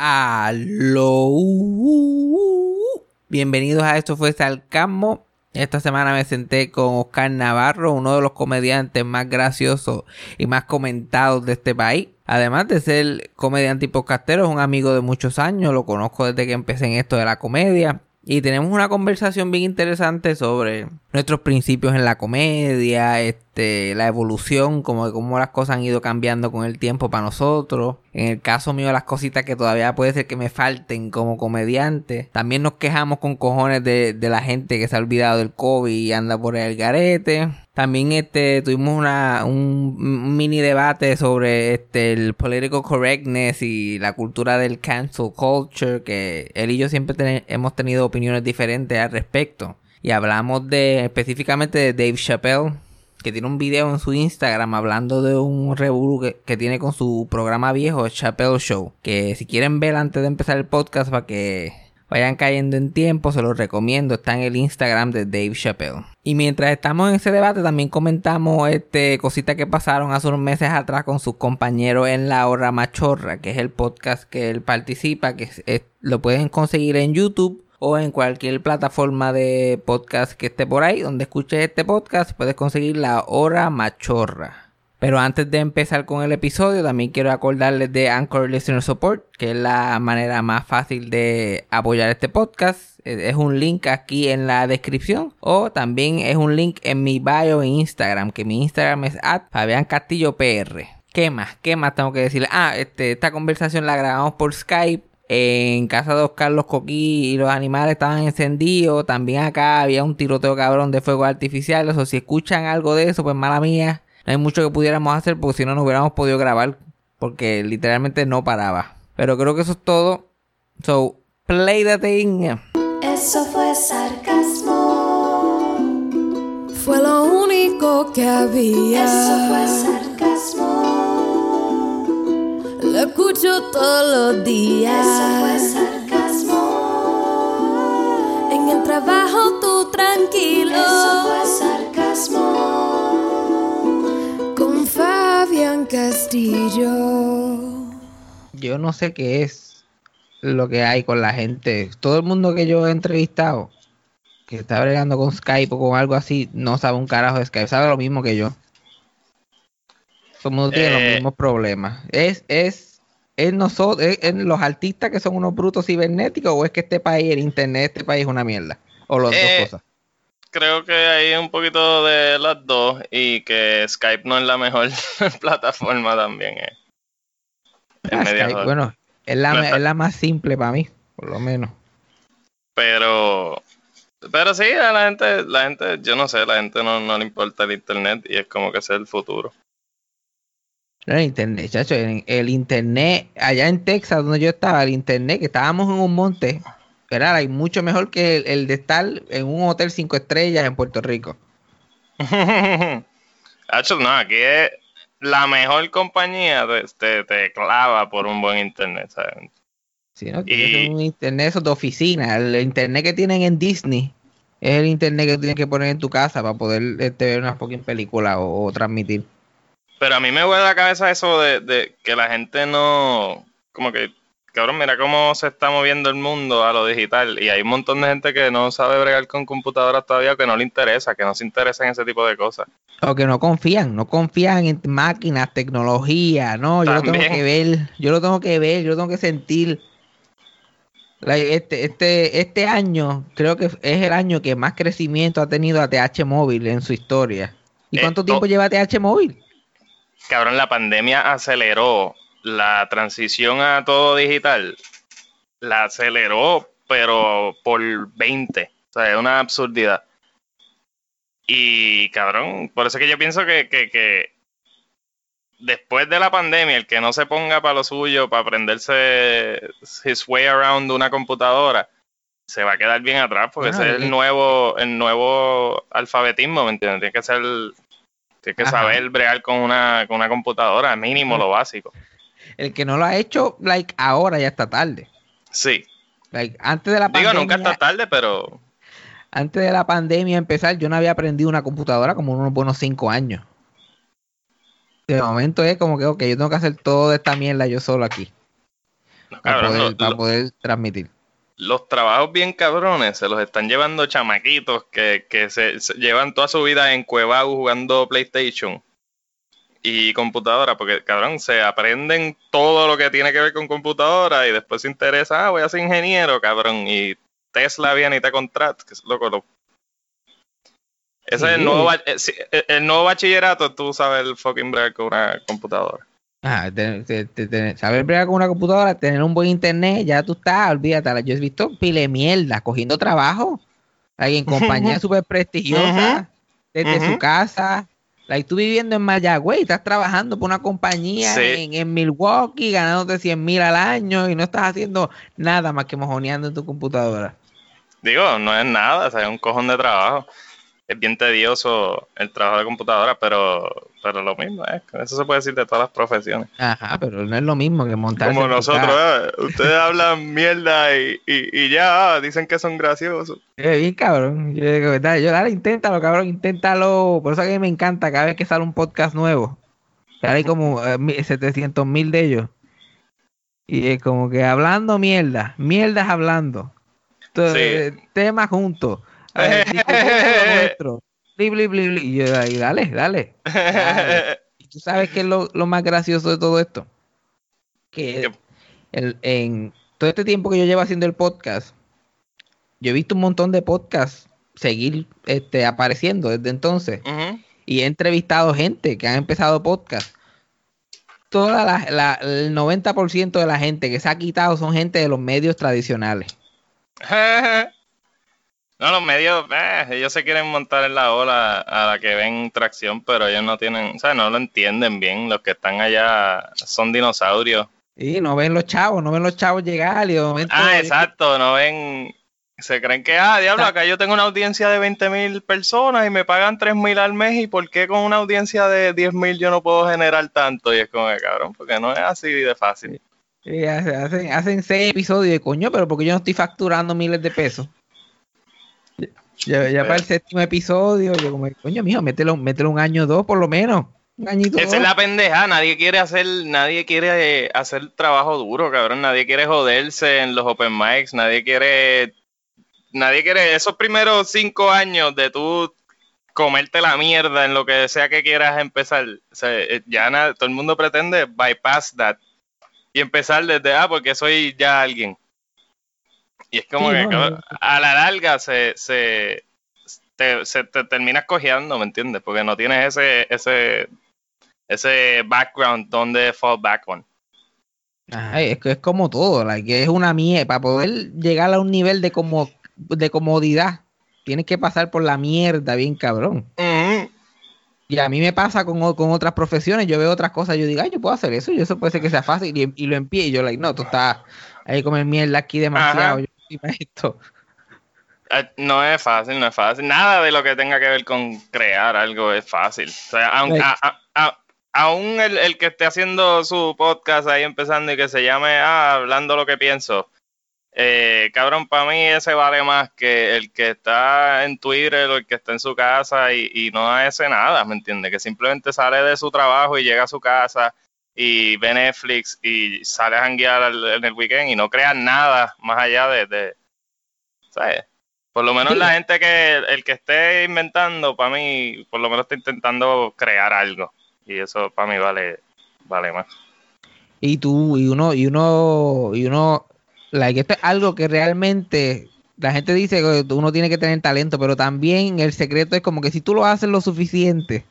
Aló. Bienvenidos a Esto fue Salcamo. Esta semana me senté con Oscar Navarro, uno de los comediantes más graciosos y más comentados de este país. Además de ser comediante y podcastero, es un amigo de muchos años, lo conozco desde que empecé en esto de la comedia. Y tenemos una conversación bien interesante sobre nuestros principios en la comedia, este, la evolución, como cómo las cosas han ido cambiando con el tiempo para nosotros. En el caso mío, las cositas que todavía puede ser que me falten como comediante. También nos quejamos con cojones de, de la gente que se ha olvidado del COVID y anda por el garete. También este tuvimos una, un, mini debate sobre este el political correctness y la cultura del cancel culture que él y yo siempre hemos tenido opiniones diferentes al respecto y hablamos de específicamente de Dave Chappelle que tiene un video en su Instagram hablando de un revuelo que, tiene con su programa viejo Chappelle Show que si quieren ver antes de empezar el podcast para que Vayan cayendo en tiempo, se los recomiendo. Está en el Instagram de Dave Chappelle. Y mientras estamos en ese debate, también comentamos este cositas que pasaron hace unos meses atrás con sus compañeros en La Hora Machorra, que es el podcast que él participa, que lo pueden conseguir en YouTube o en cualquier plataforma de podcast que esté por ahí, donde escuches este podcast, puedes conseguir La Hora Machorra. Pero antes de empezar con el episodio, también quiero acordarles de Anchor Listener Support, que es la manera más fácil de apoyar este podcast. Es un link aquí en la descripción. O también es un link en mi bio en Instagram, que mi Instagram es Fabián Castillo PR. ¿Qué más? ¿Qué más tengo que decirle? Ah, este, esta conversación la grabamos por Skype. En casa de Oscar los coquí y los animales estaban encendidos. También acá había un tiroteo cabrón de fuego artificial. O si escuchan algo de eso, pues mala mía no hay mucho que pudiéramos hacer porque si no, no hubiéramos podido grabar. Porque literalmente no paraba. Pero creo que eso es todo. So, play the thing. Eso fue sarcasmo. Fue lo único que había. Eso fue sarcasmo. Lo escucho todos los días. Eso fue sarcasmo. En el trabajo tú tranquilo. Eso fue sarcasmo. Fabián Castillo. Yo no sé qué es lo que hay con la gente. Todo el mundo que yo he entrevistado que está bregando con Skype o con algo así, no sabe un carajo de Skype, sabe lo mismo que yo. Todo el mundo tiene los eh. mismos problemas. Es, es, es nosotros, es, los artistas que son unos brutos cibernéticos, o es que este país, el internet, este país es una mierda. O las dos eh, cosas creo que hay un poquito de las dos y que Skype no es la mejor plataforma también. Eh. Ah, bueno, es la, es la más simple para mí, por lo menos. Pero, pero sí, a la gente, la gente, yo no sé, la gente no, no le importa el internet y es como que es el futuro. El internet, chacho, el internet, allá en Texas donde yo estaba, el internet, que estábamos en un monte, era hay mucho mejor que el, de estar en un hotel cinco estrellas en Puerto Rico. no, aquí es la mejor compañía te, te, clava por un buen internet, ¿sabes? Sí, ¿no? Y... un internet de oficina. El internet que tienen en Disney es el internet que tienes que poner en tu casa para poder este, ver una fucking película o, transmitir. Pero a mí me huele la cabeza eso de, de que la gente no, como que cabrón, mira cómo se está moviendo el mundo a lo digital y hay un montón de gente que no sabe bregar con computadoras todavía, que no le interesa, que no se interesa en ese tipo de cosas. O que no confían, no confían en máquinas, tecnología, no, yo lo tengo que ver, yo lo tengo que ver, yo lo tengo que sentir. Este, este, este año creo que es el año que más crecimiento ha tenido ATH móvil en su historia. ¿Y cuánto tiempo lleva ATH móvil? Cabrón, la pandemia aceleró la transición a todo digital la aceleró, pero por 20. O sea, es una absurdidad. Y cabrón, por eso que yo pienso que, que, después de la pandemia, el que no se ponga para lo suyo, para aprenderse his way around una computadora, se va a quedar bien atrás, porque ese es el nuevo, el nuevo alfabetismo, ¿me entiendes? Tiene que ser, tiene que saber bregar con una, con una computadora, mínimo lo básico. El que no lo ha hecho, like, ahora ya está tarde. Sí. Like, antes de la pandemia. Digo, nunca está tarde, pero. Antes de la pandemia empezar, yo no había aprendido una computadora como unos buenos cinco años. De momento es como que, ok, yo tengo que hacer todo de esta mierda yo solo aquí. No, para, cabrón, poder, para lo- poder transmitir. Los trabajos bien cabrones se los están llevando chamaquitos que, que se, se llevan toda su vida en Cuevau jugando PlayStation y computadora, porque cabrón, se aprenden todo lo que tiene que ver con computadora y después se interesa, ah, voy a ser ingeniero, cabrón, y Tesla viene y te contrata, que es loco, lo- Ese es el nuevo, eh, el- el nuevo bachillerato, tú sabes el fucking break con una computadora. Ah, te- te- te- te- saber bregar con una computadora, tener un buen internet, ya tú estás, olvídate. Yo he visto pile mierda cogiendo trabajo. En compañía súper prestigiosa, desde su casa. Like, tú viviendo en Mayagüey, estás trabajando por una compañía Sí. en, en Milwaukee, ganándote 100 mil al año y no estás haciendo nada más que mojoneando en tu computadora. Digo, no es nada, o sea, es un cojón de trabajo. Es bien tedioso el trabajo de computadora, pero, pero lo mismo es. Eso se puede decir de todas las profesiones. Ajá, pero no es lo mismo que montar. Como nosotros, ¿eh? ustedes hablan mierda y, y, y ya ah, dicen que son graciosos. Es bien cabrón. Yo digo, dale, yo, dale, inténtalo, cabrón, inténtalo. Por eso que me encanta cada vez que sale un podcast nuevo. Hay como 700 mil de ellos. Y es como que hablando mierda, mierdas hablando. Entonces, Temas juntos. Bli, bli, bli. Y yo, ahí, dale, dale. dale. ¿Y tú sabes qué es lo, lo más gracioso de todo esto? Que en todo este tiempo que yo llevo haciendo el podcast, yo he visto un montón de podcasts seguir este, apareciendo desde entonces. Y he entrevistado gente que han empezado podcast. Toda la, la- el 90% de la gente que se ha quitado son gente de los medios tradicionales. No, los medios, eh, ellos se quieren montar en la ola a la que ven tracción, pero ellos no tienen, o sea, no lo entienden bien. Los que están allá son dinosaurios. Y no ven los chavos, no ven los chavos llegar y de momento... Ah, exacto, no ven, se creen que, ah, diablo, acá yo tengo una audiencia de 20 mil personas y me pagan 3 mil al mes y ¿por qué con una audiencia de 10 mil yo no puedo generar tanto? Y es como cabrón, porque no es así de fácil. Y hace- hacen, hacen seis episodios de coño, pero porque yo no estoy facturando miles de pesos. Ya, ya para el séptimo episodio, yo como, coño, mijo, mételo, mételo un año o dos por lo menos. Un añito Esa dos. es la pendeja, nadie quiere hacer, nadie quiere eh, hacer trabajo duro, cabrón, nadie quiere joderse en los open mics, nadie quiere, nadie quiere esos primeros cinco años de tú comerte la mierda en lo que sea que quieras empezar, o sea, eh, ya na- todo el mundo pretende bypass that y empezar desde, ah, porque soy ya alguien. Y es como Sí, que, no, cabrón, no. a la larga se, se, te, se te terminas cojeando, ¿me entiendes? Porque no tienes ese, ese, ese background donde fall back on. Ajá, es, que es como todo, like, es una mierda. Para poder llegar a un nivel de, como, de comodidad, tienes que pasar por la mierda bien cabrón. Y a mí me pasa con, con otras profesiones, yo veo otras cosas, yo digo, ay, yo puedo hacer eso, y eso puede ser que sea fácil, y, y lo empiezo, y yo, like, no, tú estás ahí comer mierda aquí demasiado, Esto. Eh, No es fácil, no es fácil. Nada de lo que tenga que ver con crear algo es fácil. O sea, aun- Right. a- a- a- aún el, el que esté haciendo su podcast ahí empezando y que se llame ah, Hablando lo que pienso, eh, cabrón, para mí ese vale más que el que está en Twitter o el que está en su casa y, y no hace nada, ¿me entiendes? Que simplemente sale de su trabajo y llega a su casa y ve Netflix y sale a janguear en el weekend y no crea nada más allá de, de ¿sabes? Por lo menos Sí. la gente que, el que esté inventando, para mí, por lo menos está intentando crear algo. Y eso para mí vale, vale más. Y tú, y uno, y uno, y uno, like, esto es algo que realmente la gente dice que uno tiene que tener talento, pero también el secreto es como que si tú lo haces lo suficiente,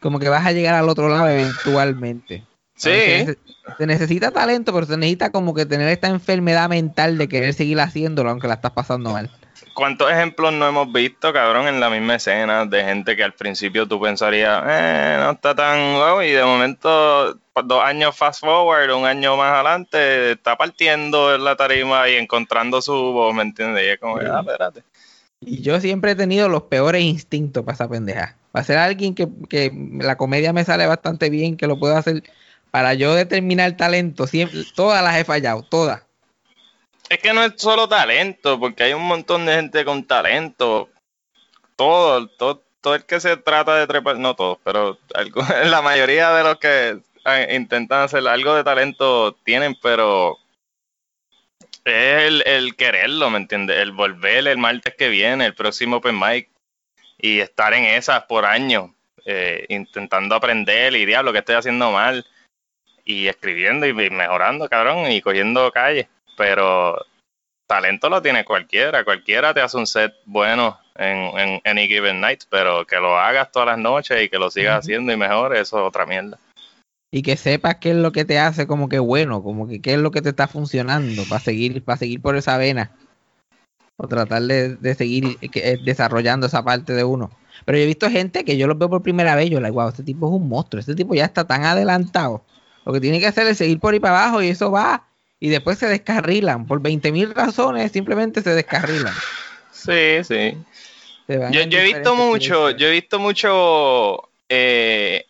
como que vas a llegar al otro lado eventualmente. Sí. Se, nece- se necesita talento, pero se necesita como que tener esta enfermedad mental de querer seguir haciéndolo aunque la estás pasando mal. ¿Cuántos ejemplos no hemos visto, cabrón, en la misma escena de gente que al principio tú pensarías, eh, no está tan wow, y de momento, pues, dos años fast forward, un año más adelante, está partiendo en la tarima y encontrando su voz, ¿me entiendes? Y es como, ah, espérate. Y yo siempre he tenido los peores instintos para esa pendeja. Para ser alguien que, que la comedia me sale bastante bien, que lo puedo hacer. Para yo determinar talento, siempre, todas las he fallado, todas. Es que no es solo talento, porque hay un montón de gente con talento. Todo, todo, todo el que se trata de trepar, no todos, pero la mayoría de los que eh, intentan hacer algo de talento tienen, pero Es el, el quererlo, ¿me entiendes? El volver el martes que viene, el próximo Open Mic, y estar en esas por años, eh, intentando aprender y diablo que estoy haciendo mal, y escribiendo y mejorando, cabrón, y cogiendo calle. Pero talento lo tiene cualquiera, cualquiera te hace un set bueno en, en Any Given Night, pero que lo hagas todas las noches y que lo sigas haciendo y mejor, eso es otra mierda. Y que sepas qué es lo que te hace como que bueno, como que qué es lo que te está funcionando para seguir, para seguir por esa vena. O tratar de, seguir eh, desarrollando esa parte de uno. Pero yo he visto gente que yo los veo por primera vez, yo la like, wow, este tipo es un monstruo, este tipo ya está tan adelantado. Lo que tiene que hacer es seguir por ahí para abajo y eso va y después se descarrilan. Por 20 mil razones simplemente se descarrilan. Sí, sí. Yo, he visto mucho, yo he visto mucho eh,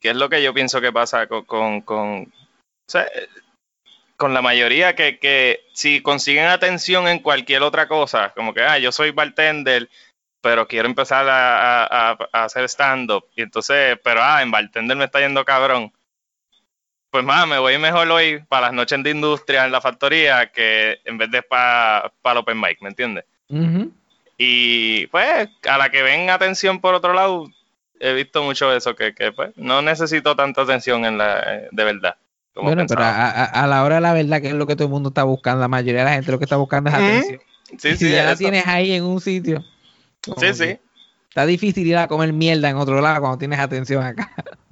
que es lo que yo pienso que pasa con, con, con, la mayoría que, que, si consiguen atención en cualquier otra cosa, como que, ah, yo soy bartender, pero quiero empezar a, hacer stand-up, y entonces, pero, ah, en bartender me está yendo cabrón. Pues más, me voy mejor hoy para las noches de industria en la factoría que en vez de para el open mic, ¿me entiendes? Y pues, a la que ven atención por otro lado, he visto mucho eso, que, que pues, no necesito tanta atención en la, eh, de verdad. bueno, pero a, la hora de la verdad, que es lo que todo el mundo está buscando, la mayoría de la gente lo que está buscando es atención. Sí, si ya la tienes ahí en un sitio. Sí, sí. Está difícil ir a comer mierda en otro lado cuando tienes atención acá.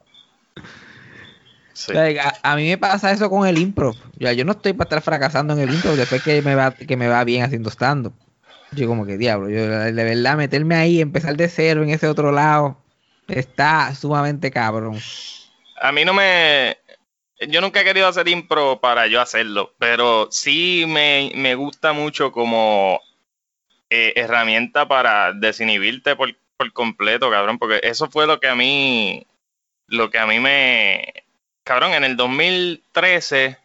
a, mí me pasa eso con el improv. Ya, yo no estoy para estar fracasando en el improv después que me va, que me va bien haciendo stand Yo como que diablo, yo de verdad meterme ahí, empezar de cero en ese otro lado, Está sumamente cabrón. A mí no me... Yo nunca he querido hacer impro para yo hacerlo, pero sí me, gusta mucho como eh, herramienta para desinhibirte por, por completo, cabrón, porque eso fue lo que a mí, lo que a mí me... Cabrón, en el 2013,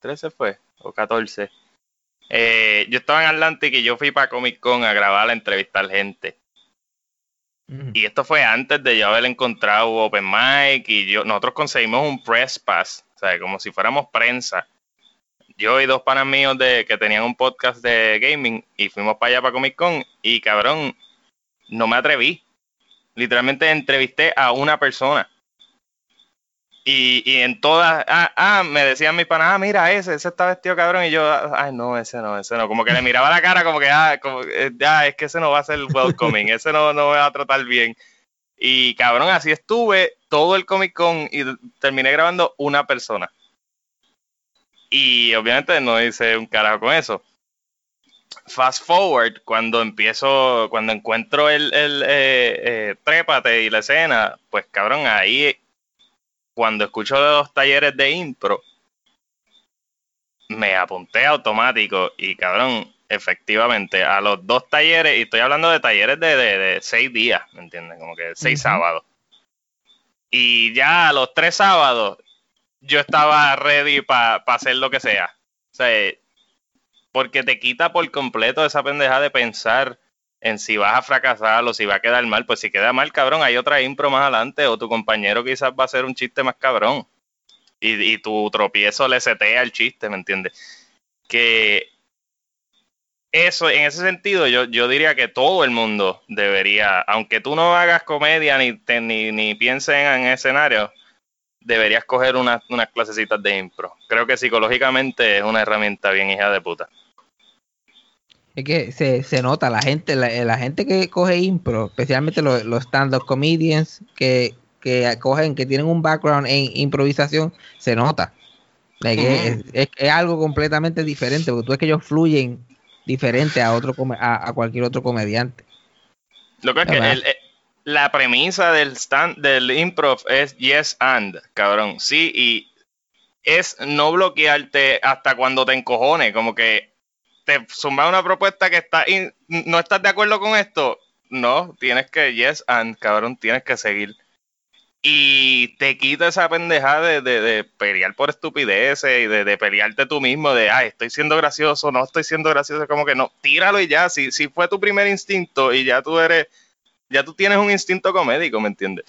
13 fue, o 14, eh, yo estaba en Atlantic y yo fui para Comic Con a grabar, a entrevistar gente. Y esto fue antes de yo haber encontrado Open Mic y yo, nosotros conseguimos un press pass, o sea, como si fuéramos prensa. Yo y dos panas míos de, que tenían un podcast de gaming y fuimos para allá para Comic Con y cabrón, no me atreví. Literalmente entrevisté a una persona. Y, y en todas, ah, ah, me decían mis panas, ah, mira, ese, ese está vestido cabrón. Y yo, ay, no, ese no, ese no. Como que le miraba la cara, como que, ah, como, ya, es que ese no va a ser welcoming, ese no, no me va a tratar bien. Y cabrón, así estuve todo el Comic Con y terminé grabando una persona. Y obviamente no hice un carajo con eso. Fast forward, cuando empiezo, cuando encuentro el, el eh, eh, trépate y la escena, pues cabrón, ahí cuando escucho los talleres de impro, me apunté automático y cabrón, efectivamente, a los dos talleres, y estoy hablando de talleres de, seis días, ¿me entiendes? Como que seis sábados. Y ya a los tres sábados, yo estaba ready para hacer lo que sea. O sea, porque te quita por completo esa pendeja de pensar en si vas a fracasar o si va a quedar mal. Pues si queda mal, cabrón, hay otra impro más adelante o tu compañero quizás va a hacer un chiste más cabrón. Y, tu tropiezo le setea el chiste, ¿me entiendes? Que eso, en ese sentido, yo, yo diría que todo el mundo debería, aunque tú no hagas comedia ni, ni, ni pienses en, escenario, deberías coger unas, unas clasecitas de impro. Creo que psicológicamente es una herramienta bien hija de puta. Es que se, se nota, la gente, la, gente que coge impro, especialmente los, stand-up comedians que, que cogen, que tienen un background en improvisación, se nota. es, algo completamente diferente, porque tú es que ellos fluyen diferente a otro a, cualquier otro comediante. Lo que es que eh, la premisa del stand del improv es yes and, cabrón. Sí, y es no bloquearte hasta cuando te encojone, como que te suma una propuesta que está no estás de acuerdo con esto, no, tienes que, yes, and cabrón, tienes que seguir. Y te quita esa pendejada de, de, pelear por estupideces y de, de, pelearte tú mismo, de, ay, estoy siendo gracioso, no estoy siendo gracioso, como que no, tíralo y ya, si, si fue tu primer instinto y ya tú eres, ya tú tienes un instinto comédico, ¿me entiendes?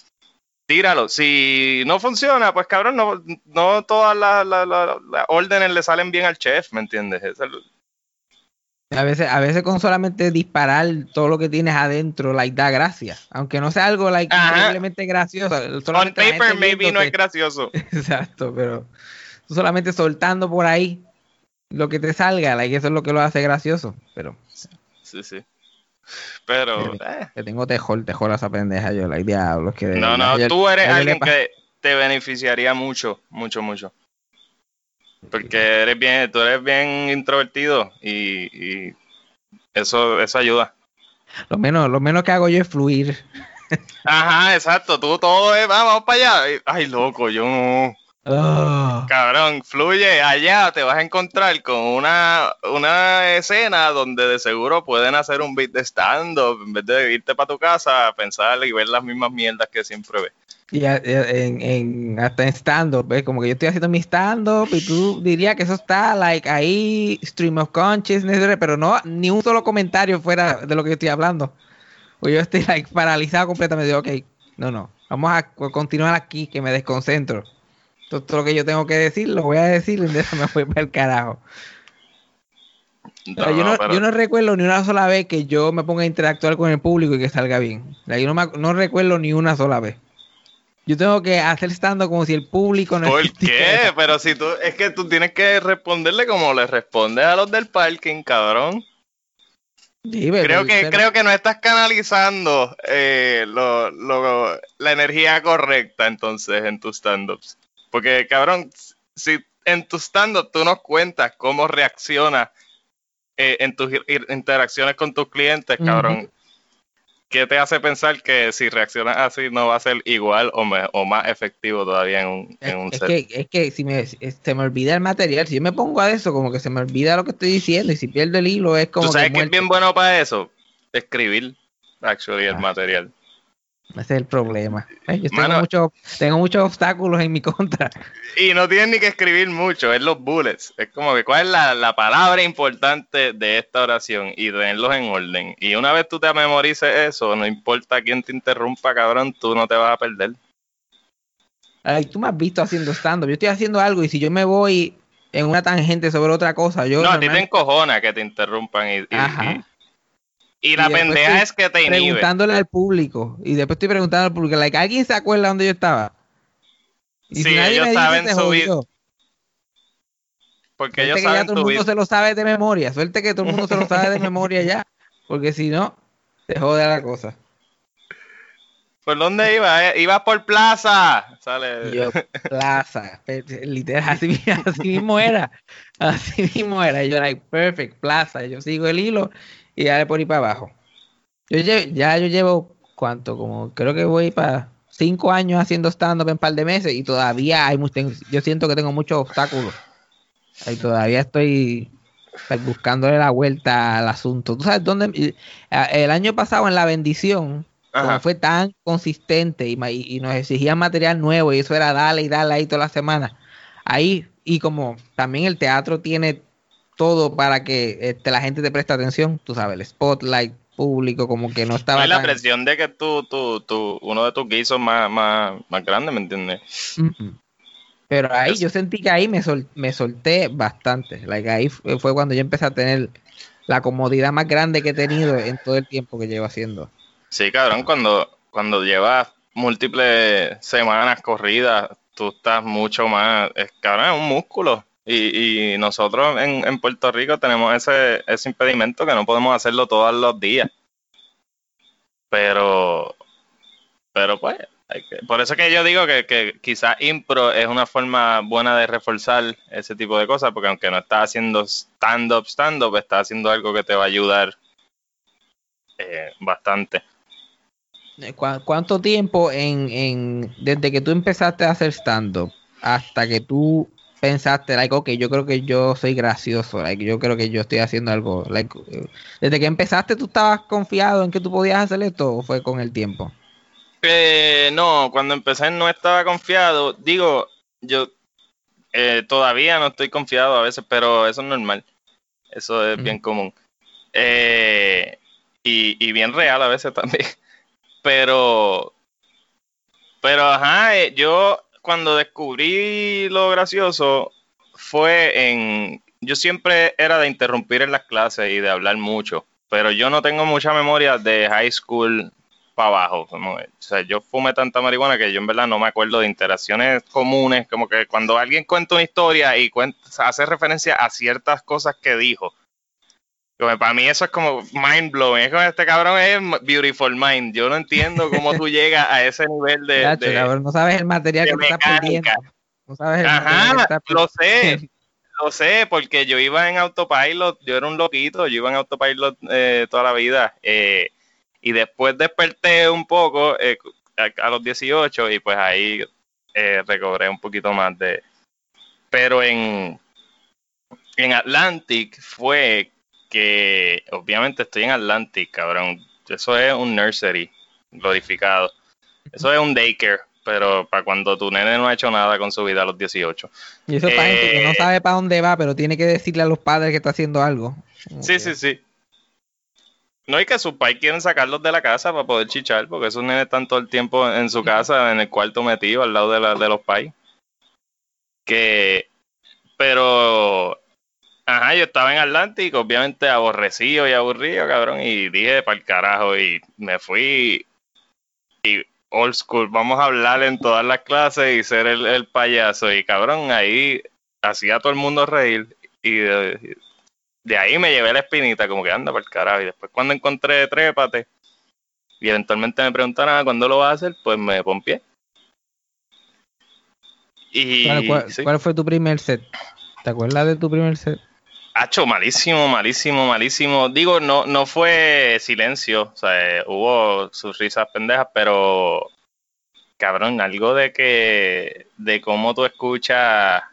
Tíralo. Si no funciona, pues cabrón, no, no todas las órdenes le salen bien al chef, ¿me entiendes? A veces, a veces con solamente disparar todo lo que tienes adentro, like, da gracia. Aunque no sea algo, like, increíblemente gracioso. On paper, maybe no es gracioso. Exacto, pero tú solamente soltando por ahí lo que te salga, like, eso es lo que lo hace gracioso. Pero. Sí, sí. Pero. Eh. Que tengo tejol, tejol a esa pendeja yo, like, diablo. Que no, no, tú eres alguien que te beneficiaría mucho, mucho, mucho. Porque eres bien, tú eres bien introvertido y, eso, eso ayuda. Lo menos, lo menos que hago yo es fluir. Ajá, exacto. Tú todo es, vamos para allá. Ay, loco, yo no. Ah. Cabrón, fluye allá, te vas a encontrar con una, una escena donde de seguro pueden hacer un beat de stand-up en vez de irte para tu casa a pensar y ver las mismas mierdas que siempre ves. Y en, en, hasta en stand-up, como que yo estoy haciendo mi stand-up y tú dirías que eso está like ahí, stream of consciousness, pero no, ni un solo comentario fuera de lo que yo estoy hablando. O yo estoy like paralizado completamente, digo, ok, no, no, vamos a continuar aquí, que me desconcentro. Todo, lo que yo tengo que decir, lo voy a decir y eso me fue para el carajo. yo, no, yo, no, recuerdo ni una sola vez que yo me ponga a interactuar con el público y que salga bien. yo no, no recuerdo ni una sola vez. Yo tengo que hacer estando como si el público no ¿Por qué? Pero si tú, es que tú tienes que responderle como le respondes a los del parking, cabrón. creo que creo que no estás canalizando eh, la energía correcta entonces en tus stand-ups. Porque, cabrón, si en tu stand-up tú nos cuentas cómo reacciona eh, en tus interacciones con tus clientes, cabrón, ¿qué te hace pensar que si reaccionas así no va a ser igual o, o más efectivo todavía en un, en un es, Que, es que si me, se me olvida el material, si yo me pongo a eso, como que se me olvida lo que estoy diciendo y si pierdo el hilo es como... ¿Tú sabes que, es bien bueno para eso? Escribir, actually, el ah. material. Ese es el problema. Yo tengo, mucho, tengo muchos obstáculos en mi contra. Y no tienes ni que escribir mucho, es los bullets. Es como que cuál es la, palabra importante de esta oración y tenerlos en orden. Y una vez tú te memorices eso, no importa quién te interrumpa, cabrón, tú no te vas a perder. Ay, tú me has visto haciendo stand-up. Yo estoy haciendo algo y si yo me voy en una tangente sobre otra cosa, yo... No, a ti te encojona que te interrumpan y, y la pendeja es que te inhibe. Preguntándole al público. Y después estoy preguntando al público, like, ¿alguien se acuerda dónde yo estaba? Y sí, ellos saben subir. Porque ellos saben todo el mundo se lo sabe de memoria. Suerte que todo el mundo se lo sabe de memoria ya. Porque si no, se jode la cosa. ¿Por dónde iba? Eh? Iba por plaza. Sale. Yo, plaza. Literal, así, así mismo era. Así mismo era. Yo, like, perfect, plaza. Yo sigo el hilo y dale por ahí para abajo. Yo ya yo llevo, ¿cuánto? Como creo que voy para cinco años haciendo stand-up en un par de meses y todavía hay mucho, yo siento que tengo muchos obstáculos. Y todavía estoy buscándole la vuelta al asunto. ¿Tú sabes dónde? El año pasado en La Bendición, como fue tan consistente y, nos exigían material nuevo y eso era darle y darle ahí toda la semana. Ahí, y como también el teatro tiene todo para que este, la gente te preste atención, tú sabes, el spotlight público, como que no estaba. Hay la presión de que tú, tú, tú, uno de tus guisos más, más, más grande, ¿me entiendes? Pero ahí yo sentí que ahí me, me solté bastante. Like, ahí fue cuando yo empecé a tener la comodidad más grande que he tenido en todo el tiempo que llevo haciendo. Sí, cabrón, cuando, cuando llevas múltiples semanas corridas, tú estás mucho más, es, cabrón, es un músculo. Y, y nosotros en, en, Puerto Rico tenemos ese, ese impedimento que no podemos hacerlo todos los días. Pero, pero pues, por eso que yo digo que, que quizás impro es una forma buena de reforzar ese tipo de cosas, porque aunque no estás haciendo stand-up, stand-up, estás haciendo algo que te va a ayudar eh, bastante. Eh, ¿Cuánto tiempo en, en, desde que tú empezaste a hacer stand-up hasta que tú pensaste, like, ok, yo creo que yo soy gracioso, like, yo creo que yo estoy haciendo algo, like, desde que empezaste tú estabas confiado en que tú podías hacer esto o fue con el tiempo? Eh, no, cuando empecé no estaba confiado, digo, yo eh, todavía no estoy confiado a veces, pero eso es normal, eso es bien común. Eh, y, y bien real a veces también, pero, pero ajá, yo cuando descubrí lo gracioso fue en yo siempre era de interrumpir en las clases y de hablar mucho, pero yo no tengo mucha memoria de high school para abajo. O sea, yo fumé tanta marihuana que yo en verdad no me acuerdo de interacciones comunes, como que cuando alguien cuenta una historia y hace referencia a ciertas cosas que dijo. Como, para mí eso es como mind blowing. Es como este cabrón es beautiful mind. Yo no entiendo cómo tú llegas a ese nivel de. Chacho, de- cabrón, no sabes el material que tú estás mecánica. perdiendo. No sabes el que Ajá, estás lo sé, lo sé, porque yo iba en autopilot, yo era un loquito, yo iba en autopilot eh, toda la vida. eh, y después desperté un poco eh, a, a los 18 y pues ahí recobré un poquito más de... Pero en, en Atlantic fue que, obviamente estoy en Atlantic, cabrón. Eso es un nursery glorificado. Eso es un daycare, pero para cuando tu nene no ha hecho nada con su vida a los 18. Y eso es para gente que no Eh, sabe para dónde va, pero tiene que decirle a los padres que está haciendo algo. Sí, sí, sí. No, y que sus pais quieren sacarlos de la casa para poder chichar, porque esos nenes están todo el tiempo en su casa, en el cuarto metido, al lado de, la, de los pais. Que, pero, ajá, yo estaba en Atlántico, obviamente aborrecido y aburrido, cabrón, y dije para el carajo, y me fui, y old school, vamos a hablar en todas las clases y ser el, el payaso, y cabrón, ahí hacía a todo el mundo reír, y de, de ahí me llevé la espinita, como que anda para el carajo. Y después cuando encontré Trépate, y eventualmente me preguntaron "Ah, cuándo lo vas a hacer, pues me pompié. Y ¿Cuál, cuál- sí, cuál fue tu primer set? ¿Te acuerdas de tu primer set? Hacho, malísimo, malísimo, malísimo. Digo, no, no fue silencio, o sea, eh, hubo sus risas pendejas, pero cabrón, algo de que, de cómo tú escuchas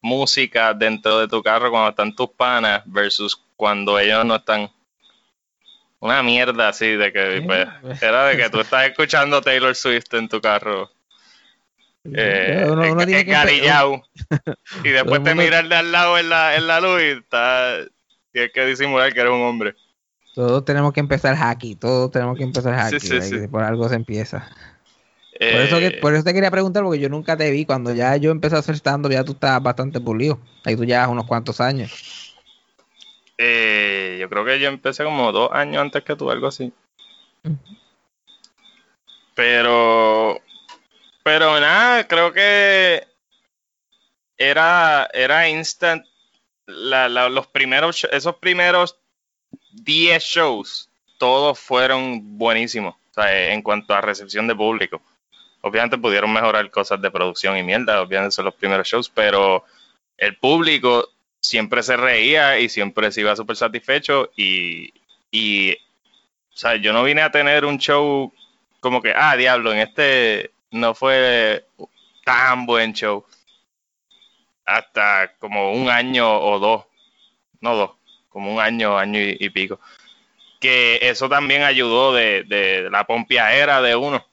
música dentro de tu carro cuando están tus panas versus cuando ellos no están. Una mierda así de que pues, pues. era de que tú estás escuchando Taylor Swift en tu carro. Eh, Uno- uno en- y después te mundo- mira el de al lado en la, en la luz y está, tienes que disimular que eres un hombre. Todos tenemos que empezar hacky, todos tenemos que empezar hacky, sí, sí. Por algo se empieza. Por eso, que, Eh, por eso te quería preguntar, porque yo nunca te vi. Cuando ya yo empecé a hacer stand ya tú estabas bastante pulido. Ahí tú llevas unos cuantos años. eh, yo creo que yo empecé como dos años antes que tú, algo así. Pero, pero nada, creo que era, era instant. La, los primeros, esos primeros 10 shows, todos fueron buenísimos. Sea, en cuanto a recepción de público. Obviamente pudieron mejorar cosas de producción y mierda, obviamente son los primeros shows, pero el público siempre se reía y siempre se iba súper satisfecho y, y, o sea, yo no vine a tener un show como que, ah, diablo, en este no fue tan buen show. Hasta como un año o dos, no dos, como un año, año y, pico. Que eso también ayudó de, de la pompiadera de uno.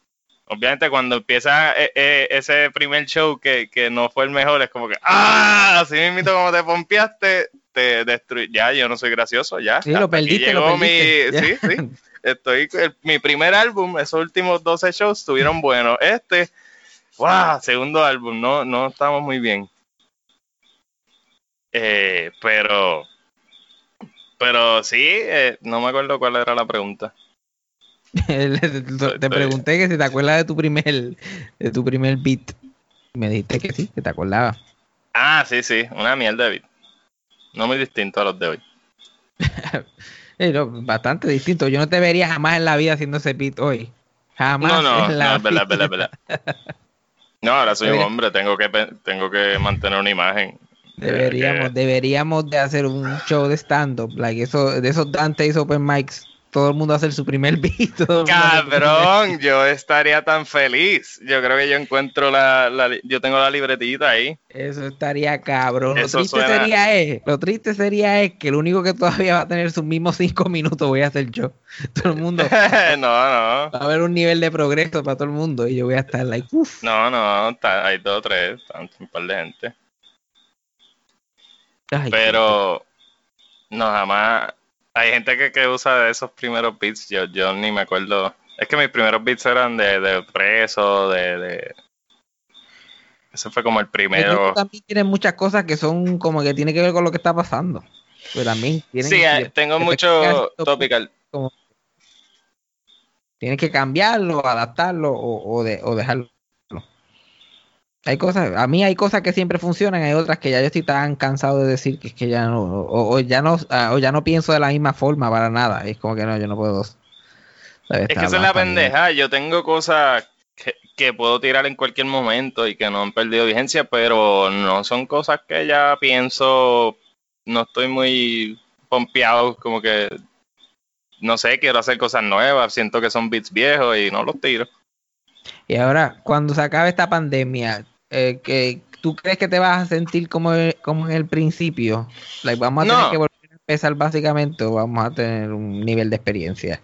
Obviamente cuando empieza eh, eh, ese primer show que, que no fue el mejor, es como que, ah, así mismo como te pompeaste, te destruí. Ya, yo no soy gracioso, ya. Sí, lo perdiste, lo llegó perdiste. mi- Sí, sí. Estoy, el- mi primer álbum, esos últimos 12 shows estuvieron buenos. Este, wow, segundo álbum, no, no estamos muy bien. Eh, pero, pero sí, eh, no me acuerdo cuál era la pregunta. te pregunté que si te acuerdas de tu primer, de tu primer beat. Me dijiste que sí, que te acordabas. Ah, sí, sí, una mierda de beat. No muy distinto a los de hoy. Eh, bastante distinto. Yo no te vería jamás en la vida haciendo ese beat hoy. Jamás. No, no, en la no, es verdad, es verdad, es verdad. No, ahora soy un hombre, tengo que, tengo que mantener una imagen. Deberíamos, que- deberíamos de hacer un show de stand-up, like eso, de esos Dante's Open Mics. Todo el mundo hacer su primer beat. Cabrón, yo estaría tan feliz. Yo creo que yo encuentro la, yo tengo la libretita ahí. Eso estaría cabrón. Lo triste suena- sería es, lo triste sería es que el único que todavía va a tener sus mismos cinco minutos voy a hacer yo. Todo el mundo no, no, va a haber un nivel de progreso para todo el mundo y yo voy a estar like, uff. no, no, hay dos tres, un par de gente. Pero no, jamás. Hay gente que, que usa de esos primeros beats. Yo, yo ni me acuerdo. Es que mis primeros beats eran de, de preso, de, de. Ese fue como el que primero. también tienes muchas cosas que son como que tiene que ver con lo que está pasando. Pero también tienen Sí, eh, tengo que mucho topical. punto, Tienes que cambiarlo, adaptarlo o, o de- o dejarlo. Hay cosas, a mí hay cosas que siempre funcionan, hay otras que ya yo estoy tan cansado de decir que es que ya no, o, o ya no, ah, o ya no pienso de la misma forma para nada. Es como que no, yo no puedo. ¿sabes? Es que esa es la pendeja. Yo tengo cosas que, que puedo tirar en cualquier momento y que no han perdido vigencia, pero no son cosas que ya pienso. No estoy muy pompeado, como que. No sé, quiero hacer cosas nuevas. Siento que son beats viejos y no los tiro. Y ahora, cuando se acabe esta pandemia, eh, que ¿tú crees que te vas a sentir como, como en el principio? Like, vamos a No. tener que volver a empezar básicamente o vamos a tener un nivel de experiencia.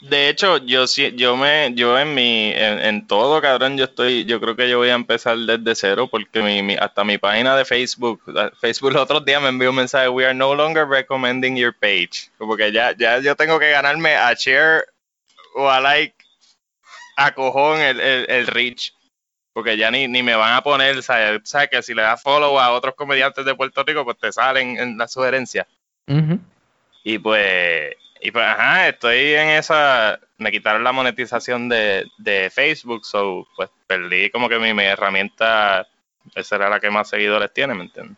De hecho, yo sí, yo me, yo en mi, en, en todo, cabrón, yo estoy, yo creo que yo voy a empezar desde cero porque mi, mi- hasta mi página de Facebook, Facebook los otros días me envió un mensaje, we are no longer recommending your page, como que ya, ya yo tengo que ganarme a share o a like, a cojón el, el, el reach, porque ya ni, ni me van a poner, ¿sabes? ¿Sabes? Que si le das follow a otros comediantes de Puerto Rico, pues te salen en las sugerencias. Y pues, y pues, ajá, estoy en esa. Me quitaron la monetización de, de Facebook, so pues perdí como que mi, mi herramienta, esa era la que más seguidores tiene, ¿me entiendes?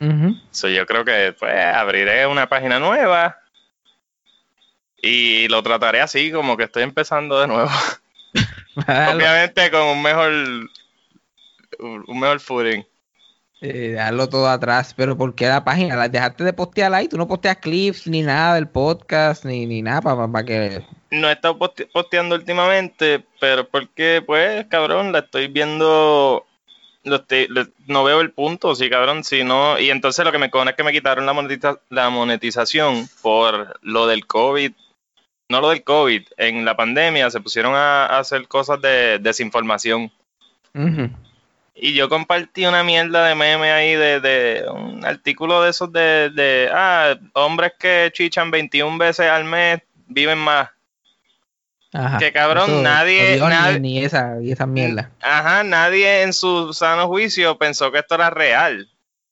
Ujú. So yo creo que pues abriré una página nueva y lo trataré así, como que estoy empezando de nuevo. Obviamente con un mejor, un mejor footing. Eh, dejarlo todo atrás, pero ¿por qué la página? ¿La dejaste de postear ahí? ¿Tú no posteas clips ni nada del podcast ni, ni nada para que... No he estado poste- posteando últimamente, pero porque, pues, cabrón, la estoy viendo. lo estoy- le- no veo el punto, sí, cabrón, si no. Y entonces lo que me cone es que me quitaron la, monetiza- la monetización por lo del COVID. No lo del COVID, en la pandemia se pusieron a, a hacer cosas de desinformación. Y yo compartí una mierda de meme ahí de, de un artículo de esos de, de, ah, hombres que chichan 21 veces al mes viven más. Ajá. Que cabrón, nadie- ni- nadie- Ni esa, y esa mierda. Ajá, nadie en su sano juicio pensó que esto era real.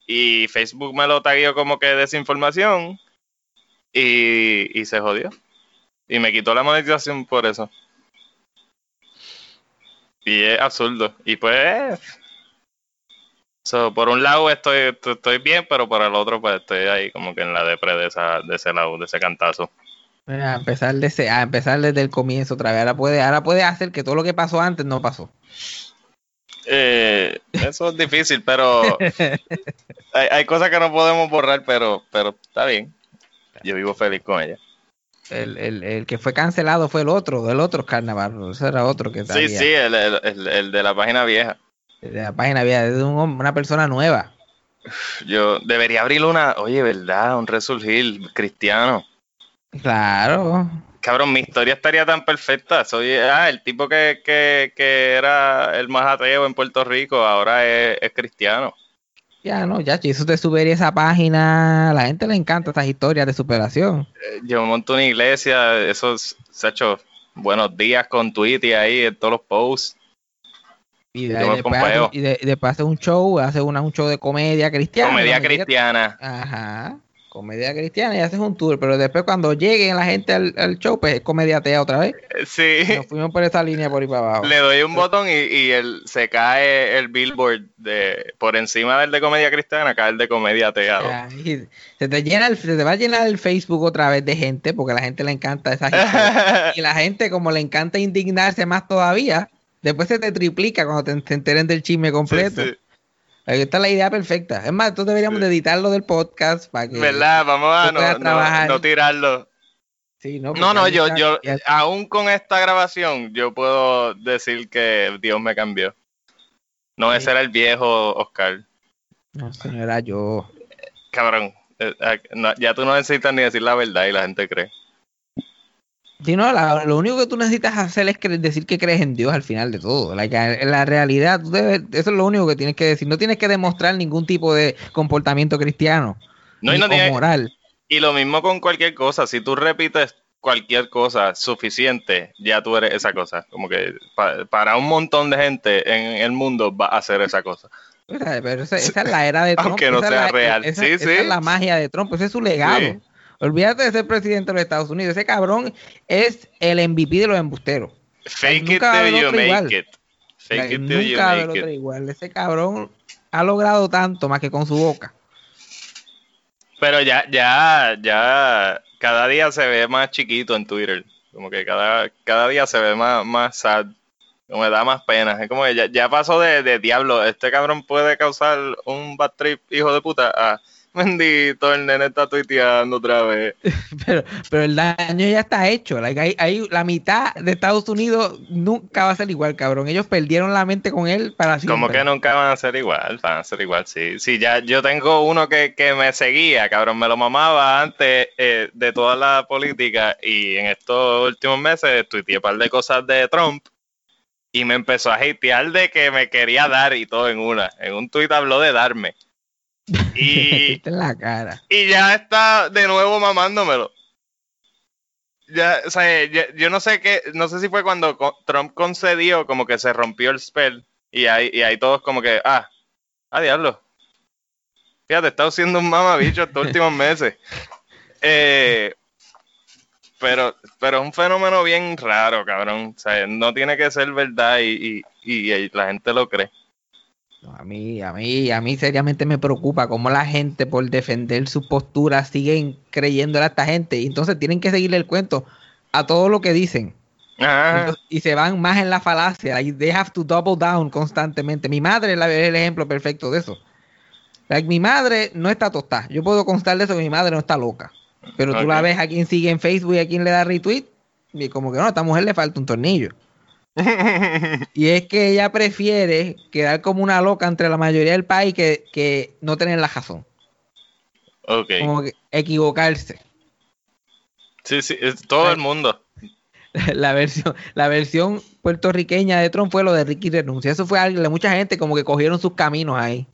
Y Facebook me lo taguió como que desinformación. Y, y se jodió. Y me quitó la monetización por eso. Y es absurdo. Y pues. so, por un lado estoy, estoy bien, pero por el otro, pues estoy ahí como que en la depre de, esa, de ese lado, de ese cantazo. A empezar, de ese- a empezar desde el comienzo otra vez. Ahora puede, ahora puede hacer que todo lo que pasó antes no pasó. Eh, eso es difícil, pero hay, hay cosas que no podemos borrar, pero, pero está bien. Yo vivo feliz con ella. El, el, el que fue cancelado fue el otro, el otro carnaval. Ese era otro que Sí, sí, el, el- de la página vieja. de la página vieja, de un una persona nueva. Yo debería abrir una, oye, ¿verdad? Un resurgir cristiano. Claro. Cabrón, mi historia estaría tan perfecta. Soy ah, el tipo que, que, que era el más ateo en Puerto Rico, ahora es, es cristiano. Ya no, ya, eso te subiría esa página. A la gente le encanta estas historias de superación. Eh, Yo monto una iglesia, esos, se ha hecho buenos días con Twitter ahí en todos los posts. Y, de, Yo me después, hace, pompeo. y de- y después hace un show, hace una, un show de comedia cristiana. Comedia cristiana. Ajá. Comedia cristiana y haces un tour, pero después cuando lleguen la gente al, al show, pues es comedia atea otra vez. Eh, Sí. Nos fuimos por esa línea por ahí para abajo. Le doy un botón y, y el, se cae el billboard de por encima del de comedia cristiana, cae el de comedia. Ay, se te llena el, se te va a llenar el Facebook otra vez de gente porque a la gente le encanta esa gente. y la gente como le encanta indignarse más todavía, después se te triplica cuando te, te enteren del chisme completo. Sí, sí. Ahí está la idea perfecta. Es más, nosotros deberíamos Sí. de editarlo del podcast para que ¿Verdad? Vamos a tú no, no, trabajar. no tirarlo. Sí, no, No, yo, yo, ya- aún con esta grabación, yo puedo decir que Dios me cambió. No, Sí. ese era el viejo Oscar. No, señora, yo. Cabrón, eh, no, ya tú no necesitas ni decir la verdad y la gente cree. Sí, no, la- lo único que tú necesitas hacer es cre- decir que crees en Dios al final de todo. Like, en la realidad, tú debes- eso es lo único que tienes que decir. No tienes que demostrar ningún tipo de comportamiento cristiano. No, y, no tiene- moral. y lo mismo con cualquier cosa. Si tú repites cualquier cosa suficiente, ya tú eres esa cosa. Como que para un montón de gente en el mundo va a hacer esa cosa. Pero esa, es la era de Trump. Aunque no sea real. Esa, sí, esa es la magia de Trump. Ese es su legado. Olvídate de ser presidente de los Estados Unidos. Ese cabrón es el MVP de los embusteros. Fake it till you make it. Fake it till you make it. Igual. Ese cabrón ha logrado tanto más que con su boca. Pero ya, ya, ya, cada día se ve más chiquito en Twitter. Como que cada, cada día se ve más, más sad. Como me da más pena. Es como que ya, ya pasó de, de, diablo. Este cabrón puede causar un bad trip, hijo de puta, a Bendito, el nene está tuiteando otra vez. pero, pero el daño ya está hecho. hay, la mitad de Estados Unidos nunca va a ser igual, cabrón. Ellos perdieron la mente con él para siempre. Como que nunca van a ser igual, van a ser igual, sí. Sí, ya yo tengo uno que, me seguía, cabrón. Me lo mamaba antes eh, de toda la política y en estos últimos meses tuiteé un par de cosas de Trump y me empezó a hatear de que me quería dar y todo en una. En un tuit habló de darme. Y, la cara. y ya está de nuevo mamándomelo. Ya, o sea, yo no sé qué, no sé si fue cuando Trump concedió, como que se rompió el spell. Y ahí, y ahí todos como que, ah, ah, diablo. Fíjate, he estado siendo un mamabicho estos últimos meses. Eh, pero, pero es un fenómeno bien raro, cabrón. O sea, no tiene que ser verdad y, y, y la gente lo cree. A mí, a mí, a mí seriamente me preocupa cómo la gente por defender su postura siguen creyendo a esta gente y entonces tienen que seguirle el cuento a todo lo que dicen. y se van más en la falacia. they have to double down constantemente. Mi madre es el ejemplo perfecto de eso. mi madre no está tostada. Yo puedo constar de eso que mi madre no está loca. Pero tú la ves a quien sigue en Facebook y a quien le da retweet. Y como que no, a esta mujer le falta un tornillo. Y es que ella prefiere quedar como una loca entre la mayoría del país que, no tener la razón. Como que equivocarse. Sí, sí, es todo el mundo. La versión, la versión puertorriqueña de Trump fue lo de Ricky renuncia. Eso fue algo de mucha gente como que cogieron sus caminos ahí.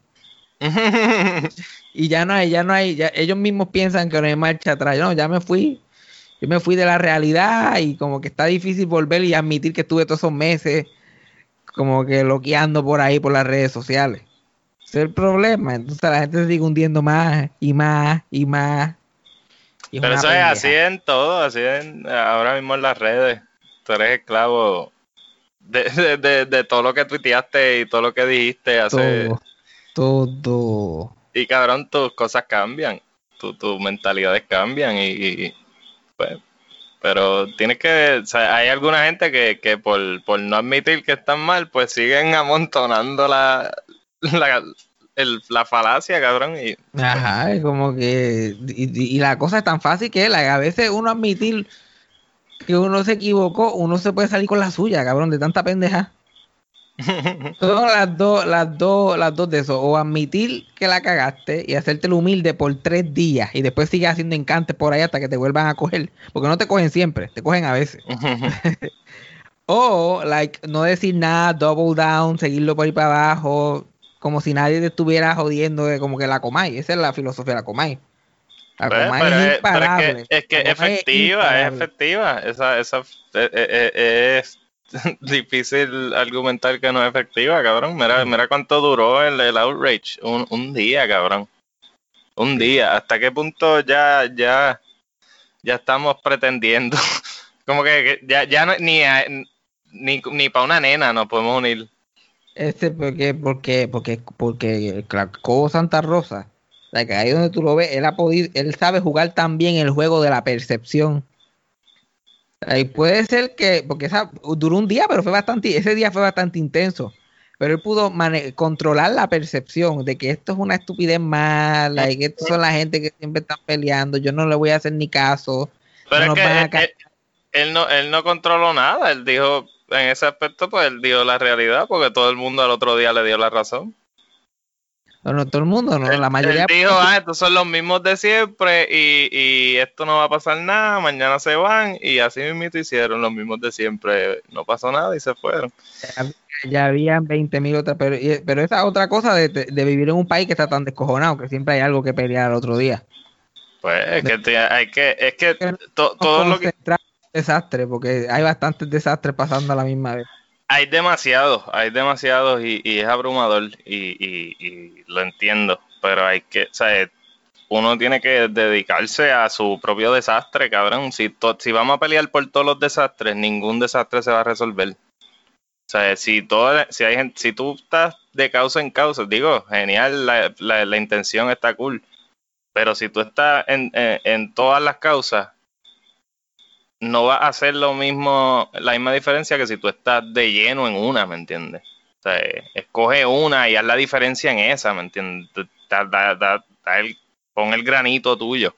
y ya no hay, ya no hay, ya, ellos mismos piensan que no hay marcha atrás. Yo no, ya me fui yo me fui de la realidad y como que está difícil volver y admitir que estuve todos esos meses como que loqueando por ahí por las redes sociales. Ese es el problema. Entonces la gente se sigue hundiendo más y más y más. Pero eso es así en todo, así en, ahora mismo en las redes. Tú eres esclavo de, todo lo que tuiteaste y todo lo que dijiste hace... Todo. todo. Y cabrón, tus cosas cambian. tus mentalidades cambian y pues, pero tienes que, o sea, hay alguna gente que, que por, no admitir que están mal, pues siguen amontonando la, la, la falacia, cabrón. Y, Ajá, es como que, y, la cosa es tan fácil que a veces uno admitir que uno se equivocó, uno se puede salir con la suya, cabrón, de tanta pendeja. Son las dos, las dos, las dos de eso. O admitir que la cagaste y hacerte humilde por tres días y después sigue haciendo encantes por ahí hasta que te vuelvan a coger. Porque no te cogen siempre, te cogen a veces. o, like, no decir nada, double down, seguirlo por ahí para abajo, como si nadie te estuviera jodiendo de como que la comáis. Esa es la filosofía de la comáis. La pues, comáis es, imparable. es que, es efectiva, es, efectiva. Esa, esa eh, eh, es difícil argumentar que no es efectiva, cabrón. Mira, mira cuánto duró el, el outrage. Un, un, día, cabrón. Un día. ¿Hasta qué punto ya, ya, ya estamos pretendiendo? Como que ya, ya no, ni, ni, ni para una nena nos podemos unir. Este, porque, porque, porque, porque Craco Santa Rosa, que ahí donde tú lo ves, él ha podido, él sabe jugar también el juego de la percepción Ahí puede ser que, porque esa duró un día, pero fue bastante, ese día fue bastante intenso. Pero él pudo controlar la percepción de que esto es una estupidez mala y que esto son la gente que siempre están peleando. Yo no le voy a hacer ni caso. Pero es que él, no, él no controló nada. Él dijo, en ese aspecto, pues él dio la realidad porque todo el mundo al otro día le dio la razón. No, todo el mundo, no, la mayoría. Él dijo, ah, estos son los mismos de siempre y, y, esto no va a pasar nada, mañana se van y así mismo hicieron los mismos de siempre. No pasó nada y se fueron. Ya, habían 20 mil otras, pero, pero esa otra cosa de, de, vivir en un país que está tan descojonado, que siempre hay algo que pelear al otro día. Pues es que hay que, es que todo lo que desastre, porque hay bastantes desastres pasando a la misma vez. Hay demasiados, hay demasiados y, es abrumador y, lo entiendo, pero hay que, o sea, uno tiene que dedicarse a su propio desastre, cabrón. Si, vamos a pelear por todos los desastres, ningún desastre se va a resolver. O sea, si, todo, si, hay, si tú estás de causa en causa, digo, genial, la, intención está cool. Pero si tú estás en, en, todas las causas, no va a hacer lo mismo, la misma diferencia que si tú estás de lleno en una, ¿me entiendes? O sea, escoge una y haz la diferencia en esa, ¿me entiendes? pon el granito tuyo.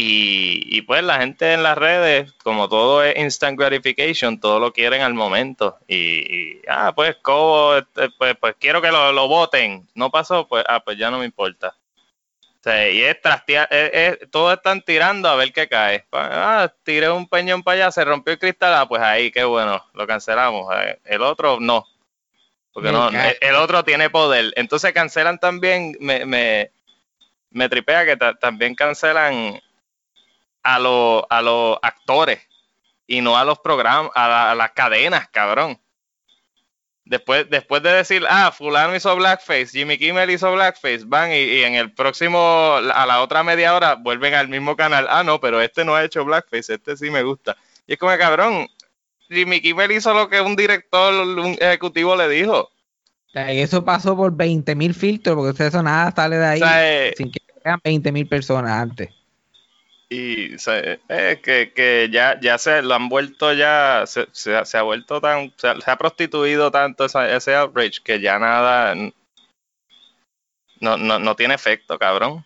Y, pues la gente en las redes, como todo es instant gratification, todo lo quieren al momento. Y, ah, pues Cobo, este, pues, pues quiero que lo, voten. No pasó, pues, ah, pues ya no me importa. Y es trastear, todos están tirando a ver qué cae. Ah, tiré un peñón para allá, se rompió el cristal, ah, pues ahí, qué bueno, lo cancelamos. Eh, el otro no. Porque no, el, otro tiene poder. Entonces cancelan también, me, me, me tripea que también cancelan a, los a los actores y no a los programas, a, las cadenas, cabrón. Después, después de decir, ah, fulano hizo blackface, Jimmy Kimmel hizo blackface, van y, en el próximo, a la otra media hora, vuelven al mismo canal. Ah, no, pero este no ha hecho blackface, este sí me gusta. Y es como, cabrón, Jimmy Kimmel hizo lo que un director, un ejecutivo le dijo. Y eso pasó por 20 mil filtros, porque eso nada sale de ahí eh, sin que vean 20 mil personas antes. Y eh, que, que, ya, ya se lo han vuelto ya, se, se, ha vuelto tan, se ha, prostituido tanto ese outrage que ya nada, no, no, no tiene efecto, cabrón.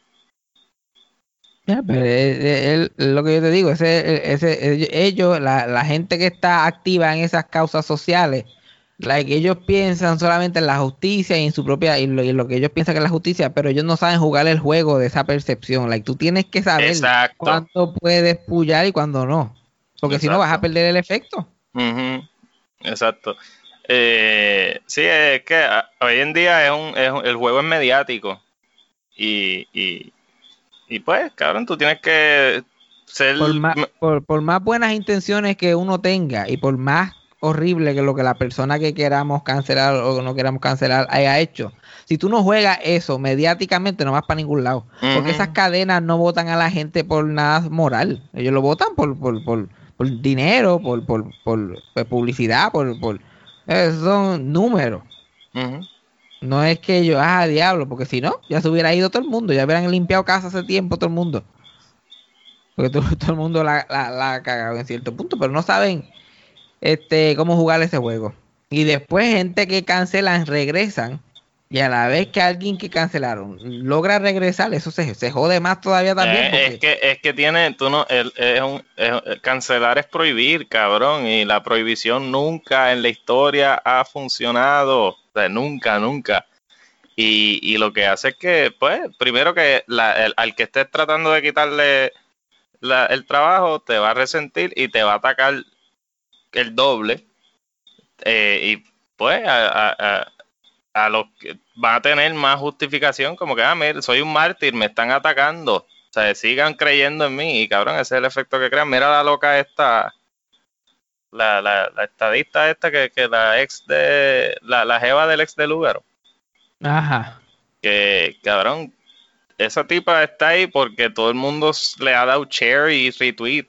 pero es, lo que yo te digo, ese, ese, ellos, la, la gente que está activa en esas causas sociales, Like, ellos piensan solamente en la justicia y en su propia y lo, que ellos piensan que es la justicia, pero ellos no saben jugar el juego de esa percepción. Like, tú tienes que saber cuándo puedes pullar y cuándo no, porque si no vas a perder el efecto. Exacto. Eh, sí, es que ah, hoy en día es un, es el juego es mediático y, y, y pues, cabrón, tú tienes que ser... por, por más buenas intenciones que uno tenga y por más horrible que lo que la persona que queramos cancelar o no queramos cancelar haya hecho. Si tú no juegas eso mediáticamente, no vas para ningún lado. Porque esas cadenas no votan a la gente por nada moral. Ellos lo votan por, por, por, por dinero, por, por, por, publicidad, por, por son números. No es que ellos, ah, diablo, porque si no, ya se hubiera ido todo el mundo, ya hubieran limpiado casa hace tiempo todo el mundo. Porque todo, todo el mundo la, la, la ha cagado en cierto punto, pero no saben este, cómo jugar ese juego. Y después gente que cancelan regresan. Y a la vez que alguien que cancelaron logra regresar, eso se, se jode más todavía también. Eh, es, que, es que tiene, tú no, es un, cancelar es prohibir, cabrón. Y la prohibición nunca en la historia ha funcionado. O sea, nunca, nunca. Y, y, lo que hace es que, pues, primero que al que estés tratando de quitarle el trabajo, te va a resentir y te va a atacar el doble. Eh, y pues a, a, los que van a tener más justificación, como que, ah, mira, soy un mártir, me están atacando. O sea, sigan creyendo en mí. Y cabrón, ese es el efecto que crean. Mira la loca esta, la, la, la estadista esta que, que la ex de, la, la jeva del ex de Lugaro. Ajá. Que, cabrón, esa tipa está ahí porque todo el mundo le ha dado share y retweet.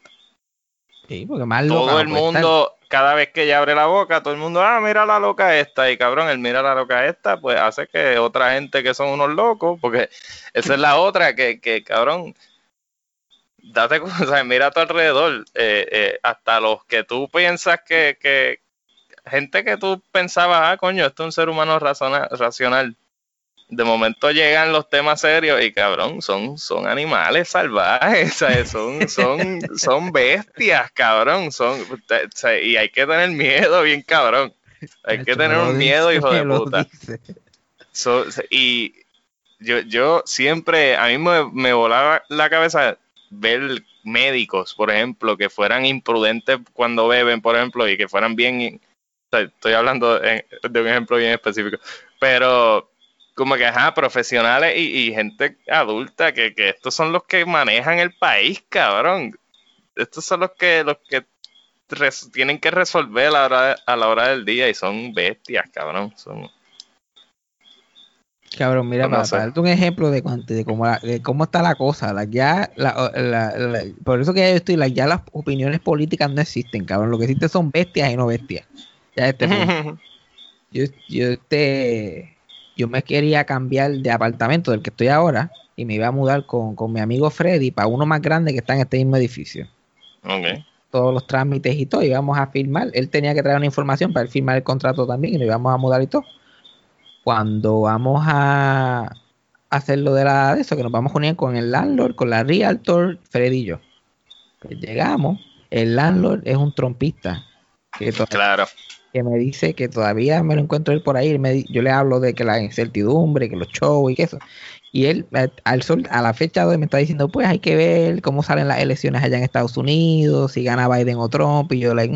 Sí, porque más Todo el mundo, cada vez que ella abre la boca, todo el mundo, ah, mira la loca esta. Y cabrón, el mira la loca esta, pues hace que otra gente que son unos locos, porque esa es la otra, que, que cabrón, date cuenta, mira a tu alrededor, eh, eh, hasta los que tú piensas que, que, gente que tú pensabas, ah, coño, esto es un ser humano racional de momento llegan los temas serios y cabrón, son, son animales salvajes, son, son, son bestias, cabrón, son, y hay que tener miedo bien cabrón. Hay que tener un miedo, hijo de puta. y yo, yo siempre, a mí me, me volaba la cabeza ver médicos, por ejemplo, que fueran imprudentes cuando beben, por ejemplo, y que fueran bien, estoy hablando de un ejemplo bien específico, pero como que, ajá, profesionales y, gente adulta, que, que, estos son los que manejan el país, cabrón. Estos son los que, los que tienen que resolver a la, hora, a la hora del día y son bestias, cabrón. Son... Cabrón, mira, para, darte un ejemplo de, de, cómo, de cómo está la cosa, la, ya, la, por eso que ya yo estoy, ya las opiniones políticas no existen, cabrón. Lo que existen son bestias y no bestias. Ya este yo, yo, este, yo me quería cambiar de apartamento del que estoy ahora y me iba a mudar con, con mi amigo Freddy para uno más grande que está en este mismo edificio. Okay todos los trámites y todo, íbamos a firmar. Él tenía que traer una información para firmar el contrato también y nos íbamos a mudar y todo. Cuando vamos a hacer lo de, la, de eso, que nos vamos a unir con el landlord, con la realtor, Freddy y yo. Pues llegamos, el landlord es un trompista. Que claro. Que me dice que todavía me lo encuentro él por ahí. yo le hablo de que la incertidumbre, que los shows y que eso. Y él, al sol, a la fecha de hoy, me está diciendo, pues hay que ver cómo salen las elecciones allá en Estados Unidos, si gana Biden o Trump. Y yo, like,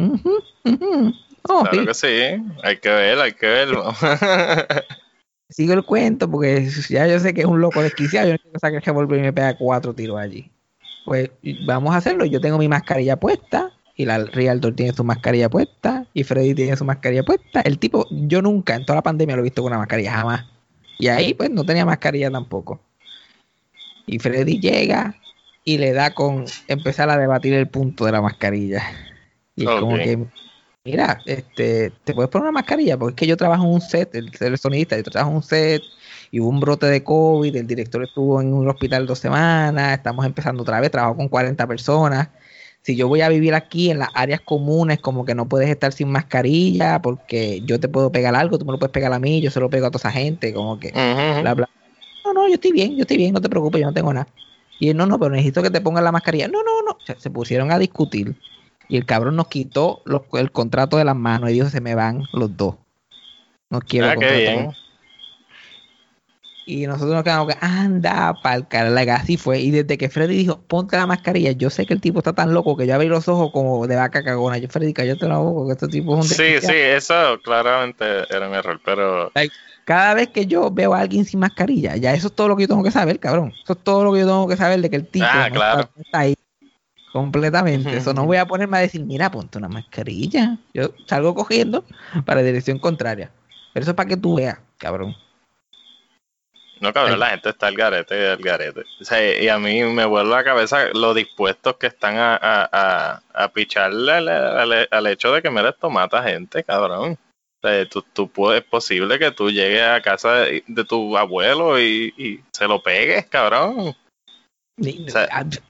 oh, claro que sí, hay que ver, hay que verlo. Sigo el cuento porque ya yo sé que es un loco desquiciado. Yo no quiero sacar el revólver y me pega cuatro tiros allí. Pues vamos a hacerlo. Yo tengo mi mascarilla puesta y la Realtor tiene su mascarilla puesta y Freddy tiene su mascarilla puesta. El tipo, yo nunca en toda la pandemia lo he visto con una mascarilla, jamás. Y ahí pues no tenía mascarilla tampoco. Y Freddy llega y le da con empezar a debatir el punto de la mascarilla. Y es como que, mira, este, te puedes poner una mascarilla, porque es que yo trabajo en un set, el, el sonidista, yo trabajo en un set, y hubo un brote de COVID, el director estuvo en un hospital dos semanas, estamos empezando otra vez, trabajo con 40 personas. Si yo voy a vivir aquí en las áreas comunes, como que no puedes estar sin mascarilla, porque yo te puedo pegar algo, tú me lo puedes pegar a mí, yo se lo pego a toda esa gente, como que, bla, bla. No, no, yo estoy bien, yo estoy bien, no te preocupes, yo no tengo nada. Y él, no, no, pero necesito que te pongas la mascarilla. No, no, no. se pusieron a discutir. Y el cabrón nos quitó el contrato de las manos y dijo, se me van los dos. No quiero ah, y nosotros nos quedamos que anda pa'l carajo. Así fue. Y desde que Freddy dijo, ponte la mascarilla, yo sé que el tipo está tan loco que yo abrí los ojos como de vaca cagona. Yo, Freddy, cállate la boca, que este tipo es un Sí, sí, eso claramente era un error, pero. cada vez que yo veo a alguien sin mascarilla, ya eso es todo lo que yo tengo que saber, cabrón. Eso es todo lo que yo tengo que saber de que el tipo ah, claro. está, ahí completamente. Eso no voy a ponerme a decir, mira, ponte una mascarilla. Yo salgo cogiendo para dirección contraria. Pero eso es para que tú veas, cabrón. No, cabrón, la gente está al garete, al garete. O sea, y a mí me vuelve la cabeza lo dispuestos que están a, a, a, picharle al, hecho de que me eres tomata gente, cabrón. O sea, tú, tú puedes, es posible que tú llegues a casa de, tu abuelo y, se lo pegues, cabrón. Y,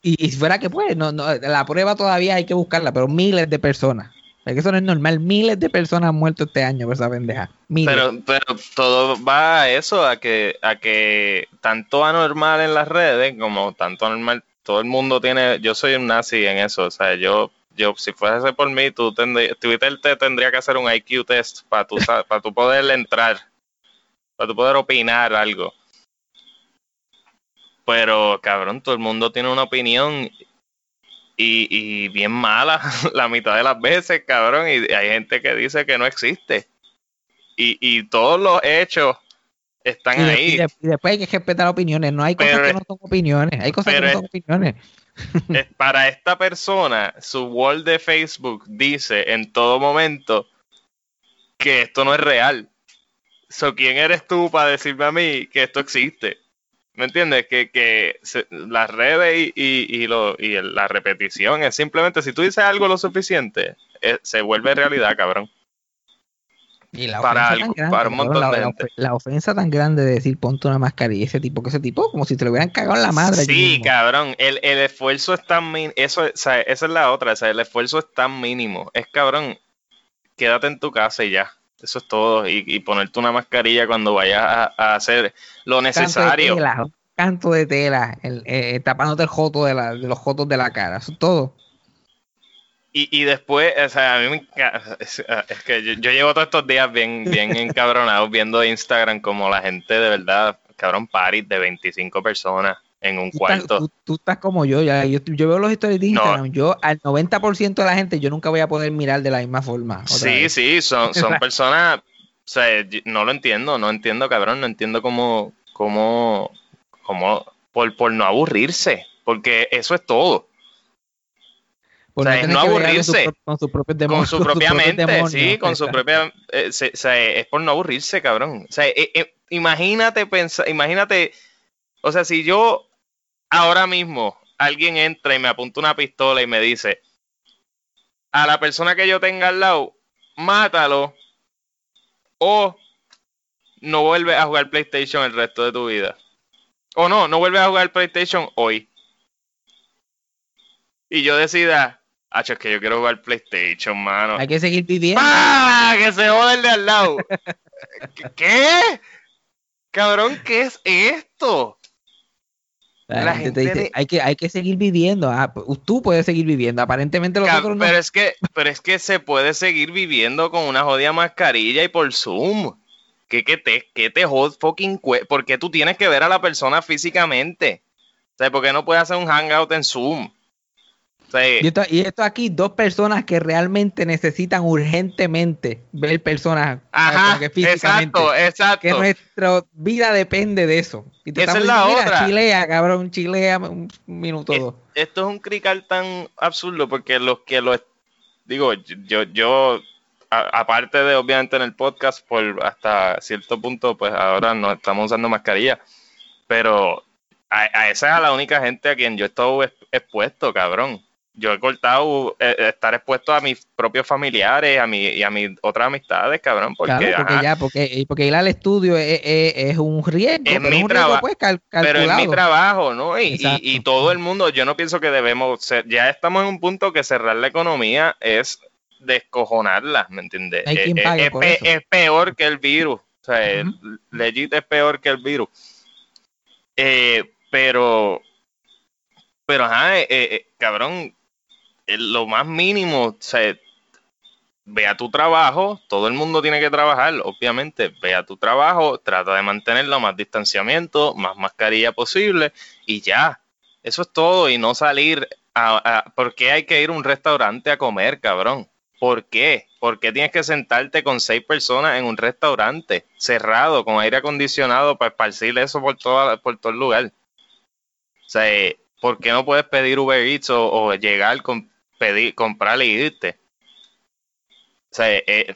y, fuera que puede, no, no, la prueba todavía hay que buscarla, pero miles de personas es que eso no es normal. Miles de personas han muerto este año por esa pendeja. Pero, pero todo va a eso, a que, a que tanto anormal en las redes como tanto anormal, todo el mundo tiene, yo soy un nazi en eso, o sea, yo, yo si fuese por mí, tú Twitter te tendría que hacer un IQ test para tu, para tu poder entrar, para tu poder opinar algo. Pero, cabrón, todo el mundo tiene una opinión y, y bien mala la mitad de las veces, cabrón. Y hay gente que dice que no existe. Y, y todos los hechos están ahí. Y, después hay que respetar opiniones. No hay cosas que no son opiniones. Hay cosas que no son opiniones. Para esta persona, su wall de Facebook dice en todo momento que esto no es real. So, ¿Quién eres tú para decirme a mí que esto existe? ¿Me entiendes? Que, que las redes y, y, lo, y la repetición es simplemente si tú dices algo lo suficiente, eh, se vuelve realidad, cabrón. Y la para, grande, para un montón de gente. La, ofensa tan grande de decir ponte una mascarilla, ese tipo, que ese tipo, como si te lo hubieran cagado en la madre. Sí, cabrón, el, el, esfuerzo es tan mínimo, eso, o sea, esa es la otra, o sea, el esfuerzo es tan mínimo. Es cabrón, quédate en tu casa y ya. Eso es todo. Y, ponerte una mascarilla cuando vayas a, hacer lo necesario. Canto de tela, canto de tela el, eh, tapándote el joto de, la, de los jotos de la cara. Eso es todo. Y, y después, o sea, a mí me es, es que yo, llevo todos estos días bien, bien encabronados viendo Instagram como la gente de verdad, cabrón, party de 25 personas en un cuarto. tú, estás como yo, ya, yo, veo los historias de Instagram, yo al 90% de la gente yo nunca voy a poder mirar de la misma forma. Sí, sí, son, son personas sea, yo- no lo entiendo, no entiendo, cabrón, no entiendo cómo, cómo, cómo, por, por no aburrirse, porque eso es todo. Por O sea, es no con aburrirse. pro- Con propios Con su propia mente, sí, con su propia, eh, se- o sea, es por no aburrirse, cabrón. O sea, eh, eh, imagínate pensar, imagínate, o sea, si yo ahora mismo alguien entra y me apunta una pistola y me dice, a la persona que yo tenga al lado, mátalo o no vuelves a jugar PlayStation el resto de tu vida. O no, no vuelves a jugar PlayStation hoy. Y yo decida, hacho, es que yo quiero jugar PlayStation, mano. Hay que seguir viviendo. ¡Ah! Que se jode el de al lado. ¿Qué- ¿Qué? Cabrón, ¿qué es esto? La, la gente te gente dice, de- hay que, hay que seguir viviendo. Ah, tú puedes seguir viviendo. Aparentemente los Cab- otros no. pero es que, pero es que se puede seguir viviendo con una jodida mascarilla y por Zoom. ¿Qué, qué te, qué te jod fucking cue- ¿Por qué tú tienes que ver a la persona físicamente? O sea, ¿por qué no puedes hacer un hangout en Zoom? Y esto, y esto aquí, dos personas que realmente necesitan urgentemente ver personas ajá, que físicamente. exacto, exacto. Que nuestra vida depende de eso. Y te Esa es la diciendo, otra. chilea, cabrón, chilea un minuto Eh, dos. esto es un crical tan absurdo porque los que lo digo yo yo a- aparte de obviamente en el podcast por hasta cierto punto pues ahora no estamos usando mascarilla pero a, a esa es a la única gente a quien yo he estado ex- expuesto cabrón yo he cortado eh, estar expuesto a mis propios familiares a mi y a mis otras amistades cabrón porque, Claro, porque ajá, ya, porque, porque ir al estudio es, es- es un riesgo, Es pero mi es un riesgo pues cal- pero es mi trabajo, ¿no? Y, y- todo el mundo, yo no pienso que debemos ser, ya estamos en un punto que cerrar la economía es descojonarla, ¿me entiendes? Eh, eh, es, pe- peor que el virus, o sea, Ujú. el- legit es peor que el virus. Eh, pero, pero, ajá, eh, eh, cabrón, lo más mínimo, o sea, ve a tu trabajo, todo el mundo tiene que trabajar, obviamente, ve a tu trabajo, trata de mantenerlo más distanciamiento, más mascarilla posible y ya, eso es todo y no salir a, ¿por qué hay que ir a un restaurante a comer, cabrón? ¿Por qué? ¿Por qué tienes que sentarte con seis personas en un restaurante cerrado, con aire acondicionado para esparcir eso por, toda, por todo el lugar? O eh, ¿por qué no puedes pedir Uber Eats o, o llegar con pedir, comprar y irte? O sea, eh, eh,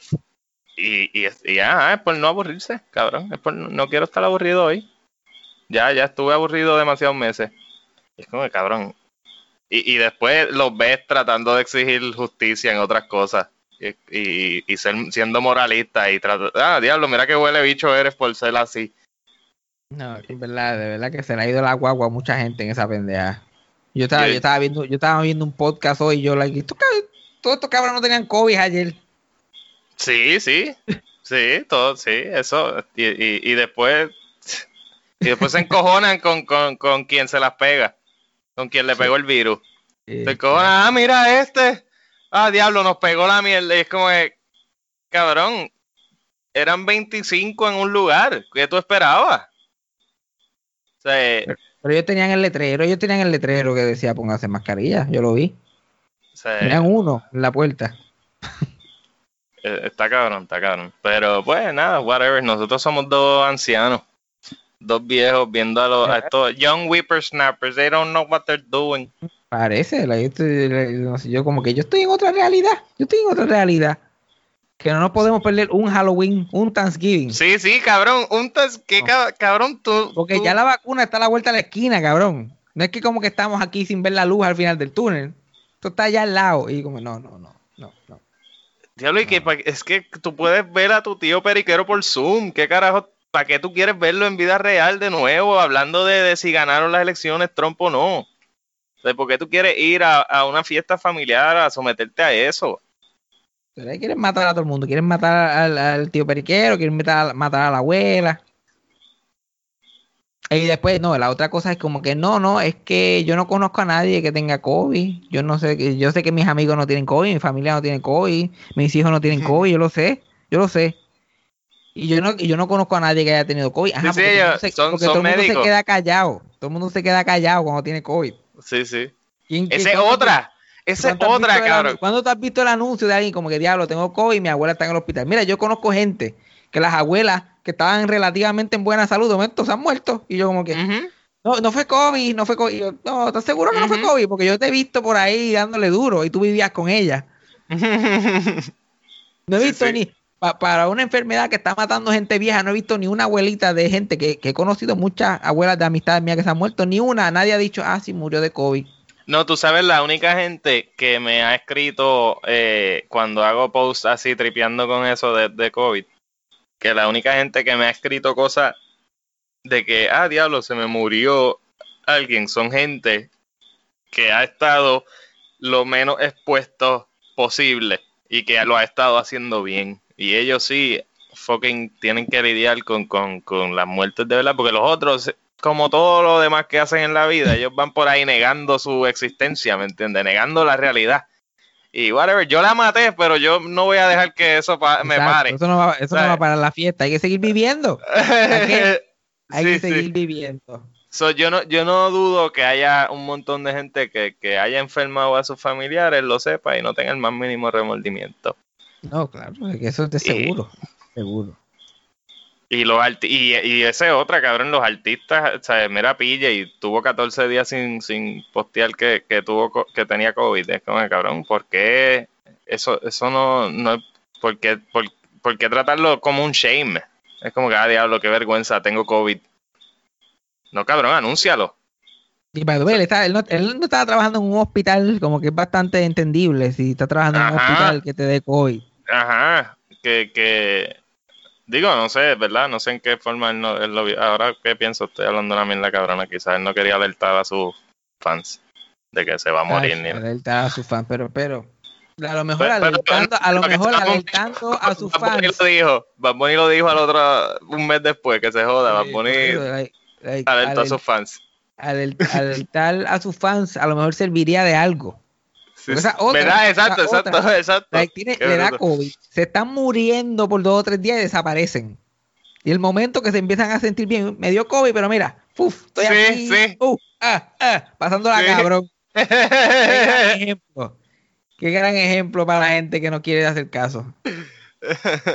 y, y, ya, es por no aburrirse, cabrón. Por, no quiero estar aburrido hoy. Ya, ya estuve aburrido demasiados meses. Es como, cabrón. Y, y después los ves tratando de exigir justicia en otras cosas. Y, y, ser- siendo moralista y tratar. Ah, diablo, mira qué huele bicho eres por ser así. No, es verdad, de verdad que se le ha ido la guagua a mucha gente en esa pendeja. Yo estaba, Yo- estaba viendo, yo estaba viendo un podcast hoy y yo like, estos todos estos cabrones no tenían COVID ayer. Sí, sí. Sí, todo, sí, eso. Y, y, y después. Y después se encojonan con, con, con quien se las pega. Con quien le pegó el virus. Se encojonan, ah, mira este. Ah, diablo, nos pegó la mierda. Y es como, que, cabrón, eran 25 en un lugar. ¿Qué tú esperabas? O sea, eh, Pero ellos tenían el letrero, ellos tenían el letrero que decía póngase mascarilla, yo lo vi. sea, Tenían uno en la puerta. eh, está cabrón, está cabrón. Pero pues nada, whatever. Nosotros somos dos ancianos. Dos viejos viendo a, los, a estos young whippersnappers. They don't know what they're doing. Parece, la- yo, estoy- la- no sé, yo como que yo estoy en otra realidad, yo estoy en otra realidad. Que no nos podemos perder un Halloween, un Thanksgiving. Sí, sí, cabrón. Un tas- ¿qué No. cab- cabrón tú? Porque tú- ya la vacuna está a la vuelta de la esquina, cabrón. No es que como que estamos aquí sin ver la luz al final del túnel. Esto está allá al lado. Y como, no, no, no, no, no. Diablo, y que es que tú puedes ver a tu tío periquero por Zoom. ¿Qué carajo? ¿Para qué tú quieres verlo en vida real de nuevo? Hablando de, de si ganaron las elecciones Trump o no. Sea, ¿Por qué tú quieres ir a, a una fiesta familiar a someterte a eso? Pero quieren matar a todo el mundo. Quieren matar al, al tío periquero, quieren matar, a- matar a la abuela. Y después, no, la otra cosa es como que no, no, es que yo no conozco a nadie que tenga COVID. Yo no sé, que- yo sé que mis amigos no tienen COVID, mi familia no tiene COVID, mis hijos no tienen COVID, yo lo sé, yo lo sé. Y yo no, y yo no conozco a nadie que haya tenido COVID. Ajá, Sí, porque se- son- porque son todo el mundo se queda callado. Todo el mundo se queda callado cuando tiene COVID. Sí, sí. ¿Quién- quién- Esa es otra. Esa es ¿Cuándo has otra, cabrón. ¿Cuándo tú has visto el anuncio de alguien como que diablo, tengo COVID y mi abuela está en el hospital? Mira, yo conozco gente que las abuelas que estaban relativamente en buena salud, de momento se han muerto. Y yo como que, no, no fue COVID, no fue COVID. Y yo, no, ¿estás seguro que no fue. COVID? Porque yo te he visto por ahí dándole duro y tú vivías con ella. No he Sí, visto sí. ni, pa- para una enfermedad que está matando gente vieja, no he visto ni una abuelita de gente que, que he conocido muchas abuelas de amistades mías que se han muerto, ni una, nadie ha dicho, ah, sí, murió de COVID. No, tú sabes, la única gente que me ha escrito eh, cuando hago posts así tripeando con eso de, de COVID, que la única gente que me ha escrito cosas de que, ah, diablo, se me murió alguien, son gente que ha estado lo menos expuesto posible y que lo ha estado haciendo bien. Y ellos sí, fucking tienen que lidiar con, con, con las muertes de verdad, porque los otros, como todo lo demás que hacen en la vida, ellos van por ahí negando su existencia, ¿me entiendes? Negando la realidad. Y whatever, yo la maté, pero yo no voy a dejar que eso pa- me Exacto, pare. Eso no va, eso no ¿Sabes? va a parar la fiesta, hay que seguir viviendo. que- Hay Sí, que sí. seguir viviendo. So, yo no yo no dudo que haya un montón de gente que, que haya enfermado a sus familiares, lo sepa y no tenga el más mínimo remordimiento. No, claro, es que eso es de Y- seguro. Y los arti- y, y ese otra, cabrón, los artistas, o sea, mira Pille y tuvo 14 días sin, sin postear que, que tuvo que tenía COVID. Es como, cabrón, ¿por qué eso, eso no, no es- ¿por qué, por, por qué tratarlo como un shame? Es como que, ah, diablo, qué vergüenza, tengo COVID. No, cabrón, anúncialo. Y way, él, está- él no, él no estaba trabajando en un hospital, como que es bastante entendible si está trabajando en un hospital que te dé COVID. Ajá, que, que, digo, no sé, ¿verdad? No sé en qué forma él, no, él lo vio. Ahora, ¿qué pienso? Estoy hablando una mierda cabrona, quizás él no quería alertar a sus fans de que se va a morir. Ay, ni alertar a sus fans, pero, pero, a lo mejor Pero- pero- alertando, a lo que mejor alertando a sus Bunny fans. lo dijo, Bad Bunny lo dijo al otro, un mes después, que se joda, Bad Bunny like- like, alertó a sus fans. alert- alertar a sus fans a lo mejor serviría de algo. Sí, sí. otra, ¿Verdad? Exacto, exacto, otra. exacto. Tiene- le da. COVID, se están muriendo por dos o tres días y desaparecen. Y el momento que se empiezan a sentir bien, me dio COVID, pero mira, uf, estoy Sí, aquí, sí. ah, ah, pasándola Sí. cabrón. Qué gran ejemplo. Qué gran ejemplo para la gente que no quiere hacer caso.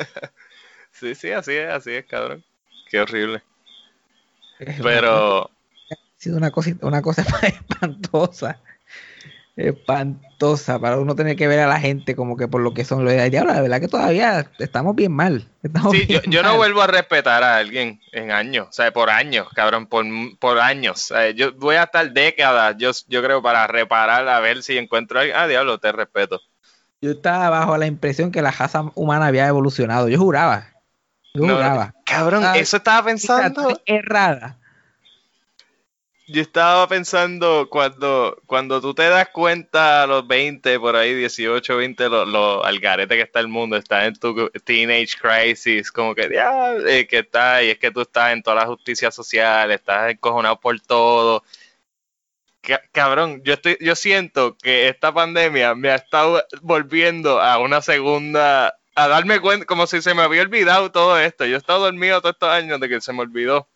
sí, sí, así es, así es, cabrón. Qué horrible. Es una- Pero, ha sido una cosa, una cosa espantosa. Espantosa para uno tener que ver a la gente como que por lo que son los de diablo. La verdad que todavía estamos bien mal. Estamos sí, yo, bien yo no mal. vuelvo a respetar a alguien en años, o sea, por años, cabrón, por, por años. O sea, yo voy a estar décadas, yo, yo creo, para reparar, a ver si encuentro a alguien. Ah, diablo, te respeto. Yo estaba bajo la impresión que la raza humana había evolucionado. Yo juraba. Yo No, juraba. Cabrón, Ah, eso estaba pensando. Errada. Yo estaba pensando cuando, cuando tú te das cuenta a los 20, por ahí 18, 20, lo, lo al garete que está el mundo, estás en tu teenage crisis, como que ya, eh, que está, y es que tú estás en toda la justicia social, estás encojonado por todo. Ca- Cabrón, yo estoy, yo siento que esta pandemia me ha estado volviendo a una segunda, a darme cuenta, como si se me había olvidado todo esto. Yo he estado dormido todos estos años de que se me olvidó.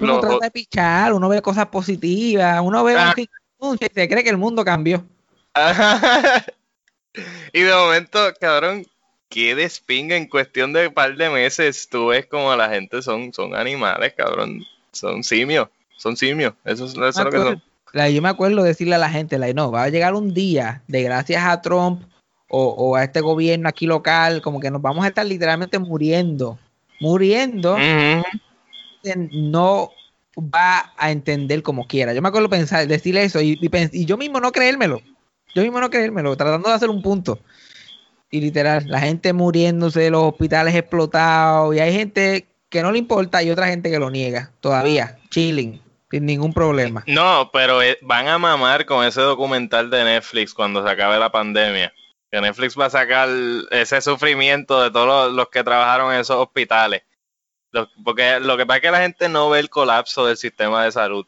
Uno trata de pichar, uno ve cosas positivas, uno ve Ah. un y se cree que el mundo cambió. Ajá. y de momento, cabrón, qué despinga en cuestión de un par de meses. Tú ves como la gente son, son animales, cabrón. Son simios. Son simios. Eso es, eso es Me lo que son. la- yo me acuerdo decirle a la gente, like, no, va a llegar un día de gracias a Trump o, o a este gobierno aquí local, como que nos vamos a estar literalmente muriendo, muriendo. No va a entender como quiera. Yo me acuerdo pensar, decirle eso y yo mismo no creérmelo, yo mismo no creérmelo, tratando de hacer un punto. Y literal, la gente muriéndose, los hospitales explotados, y hay gente que no le importa y otra gente que lo niega, todavía, chilling, sin ningún problema. No, pero eh, van a mamar con ese documental de Netflix cuando se acabe la pandemia. Que Netflix va a sacar ese sufrimiento de todos los, los que trabajaron en esos hospitales. Porque lo que pasa es que la gente no ve el colapso del sistema de salud.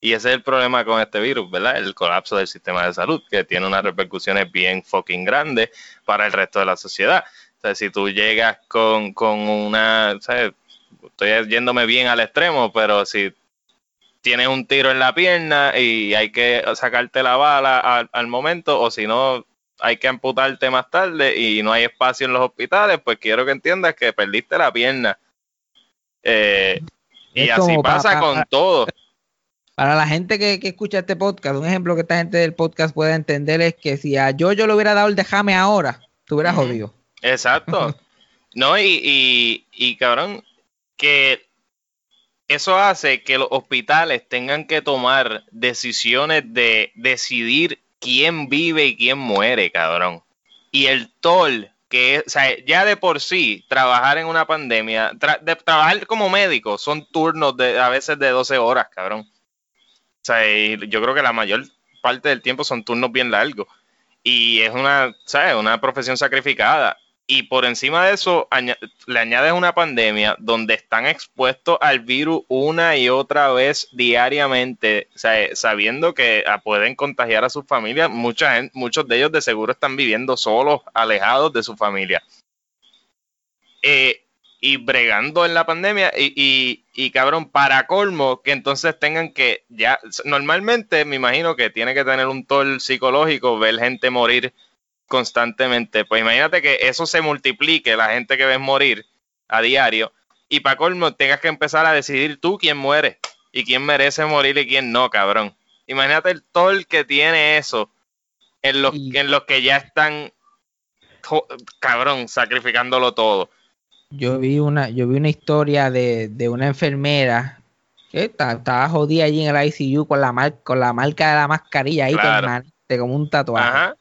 Y ese es el problema con este virus, ¿verdad? El colapso del sistema de salud, que tiene unas repercusiones bien fucking grandes para el resto de la sociedad. O sea, si tú llegas con, con una. Estoy yéndome bien al extremo, pero si tienes un tiro en la pierna y hay que sacarte la bala al, al momento, o si no, hay que amputarte más tarde y no hay espacio en los hospitales, pues quiero que entiendas que perdiste la pierna. Eh, y así pasa pa- con todo. Para la gente que, que escucha este podcast, un ejemplo que esta gente del podcast pueda entender es que si a yo yo le hubiera dado el déjame ahora, tú hubieras jodido. Exacto. No, y, y, y cabrón, que eso hace que los hospitales tengan que tomar decisiones de decidir quién vive y quién muere, cabrón. Y el toll que o sea, ya de por sí, trabajar en una pandemia, de, trabajar como médico, son turnos de a veces de 12 horas, cabrón. O sea, yo creo que la mayor parte del tiempo son turnos bien largos. Y es una, ¿sabes? Una profesión sacrificada. Y por encima de eso, le añades una pandemia donde están expuestos al virus una y otra vez diariamente, sea, sabiendo que ah, pueden contagiar a sus familias. Mucha gente, muchos de ellos de seguro están viviendo solos, alejados de su familia. Eh, y bregando en la pandemia y, y, y, cabrón, para colmo, que entonces tengan que ya, normalmente me imagino que tiene que tener un toll psicológico ver gente morir constantemente. Pues imagínate que eso se multiplique, la gente que ves morir a diario, y para colmo tengas que empezar a decidir tú quién muere y quién merece morir y quién no, cabrón. Imagínate el toll que tiene eso en los, Y- en los que ya están, cabrón, sacrificándolo todo. Yo vi una, yo vi una historia de, de una enfermera que ta- estaba jodida allí en el ICU con la, mar- con la marca de la mascarilla ahí Claro. permanente, como un tatuaje. Ajá.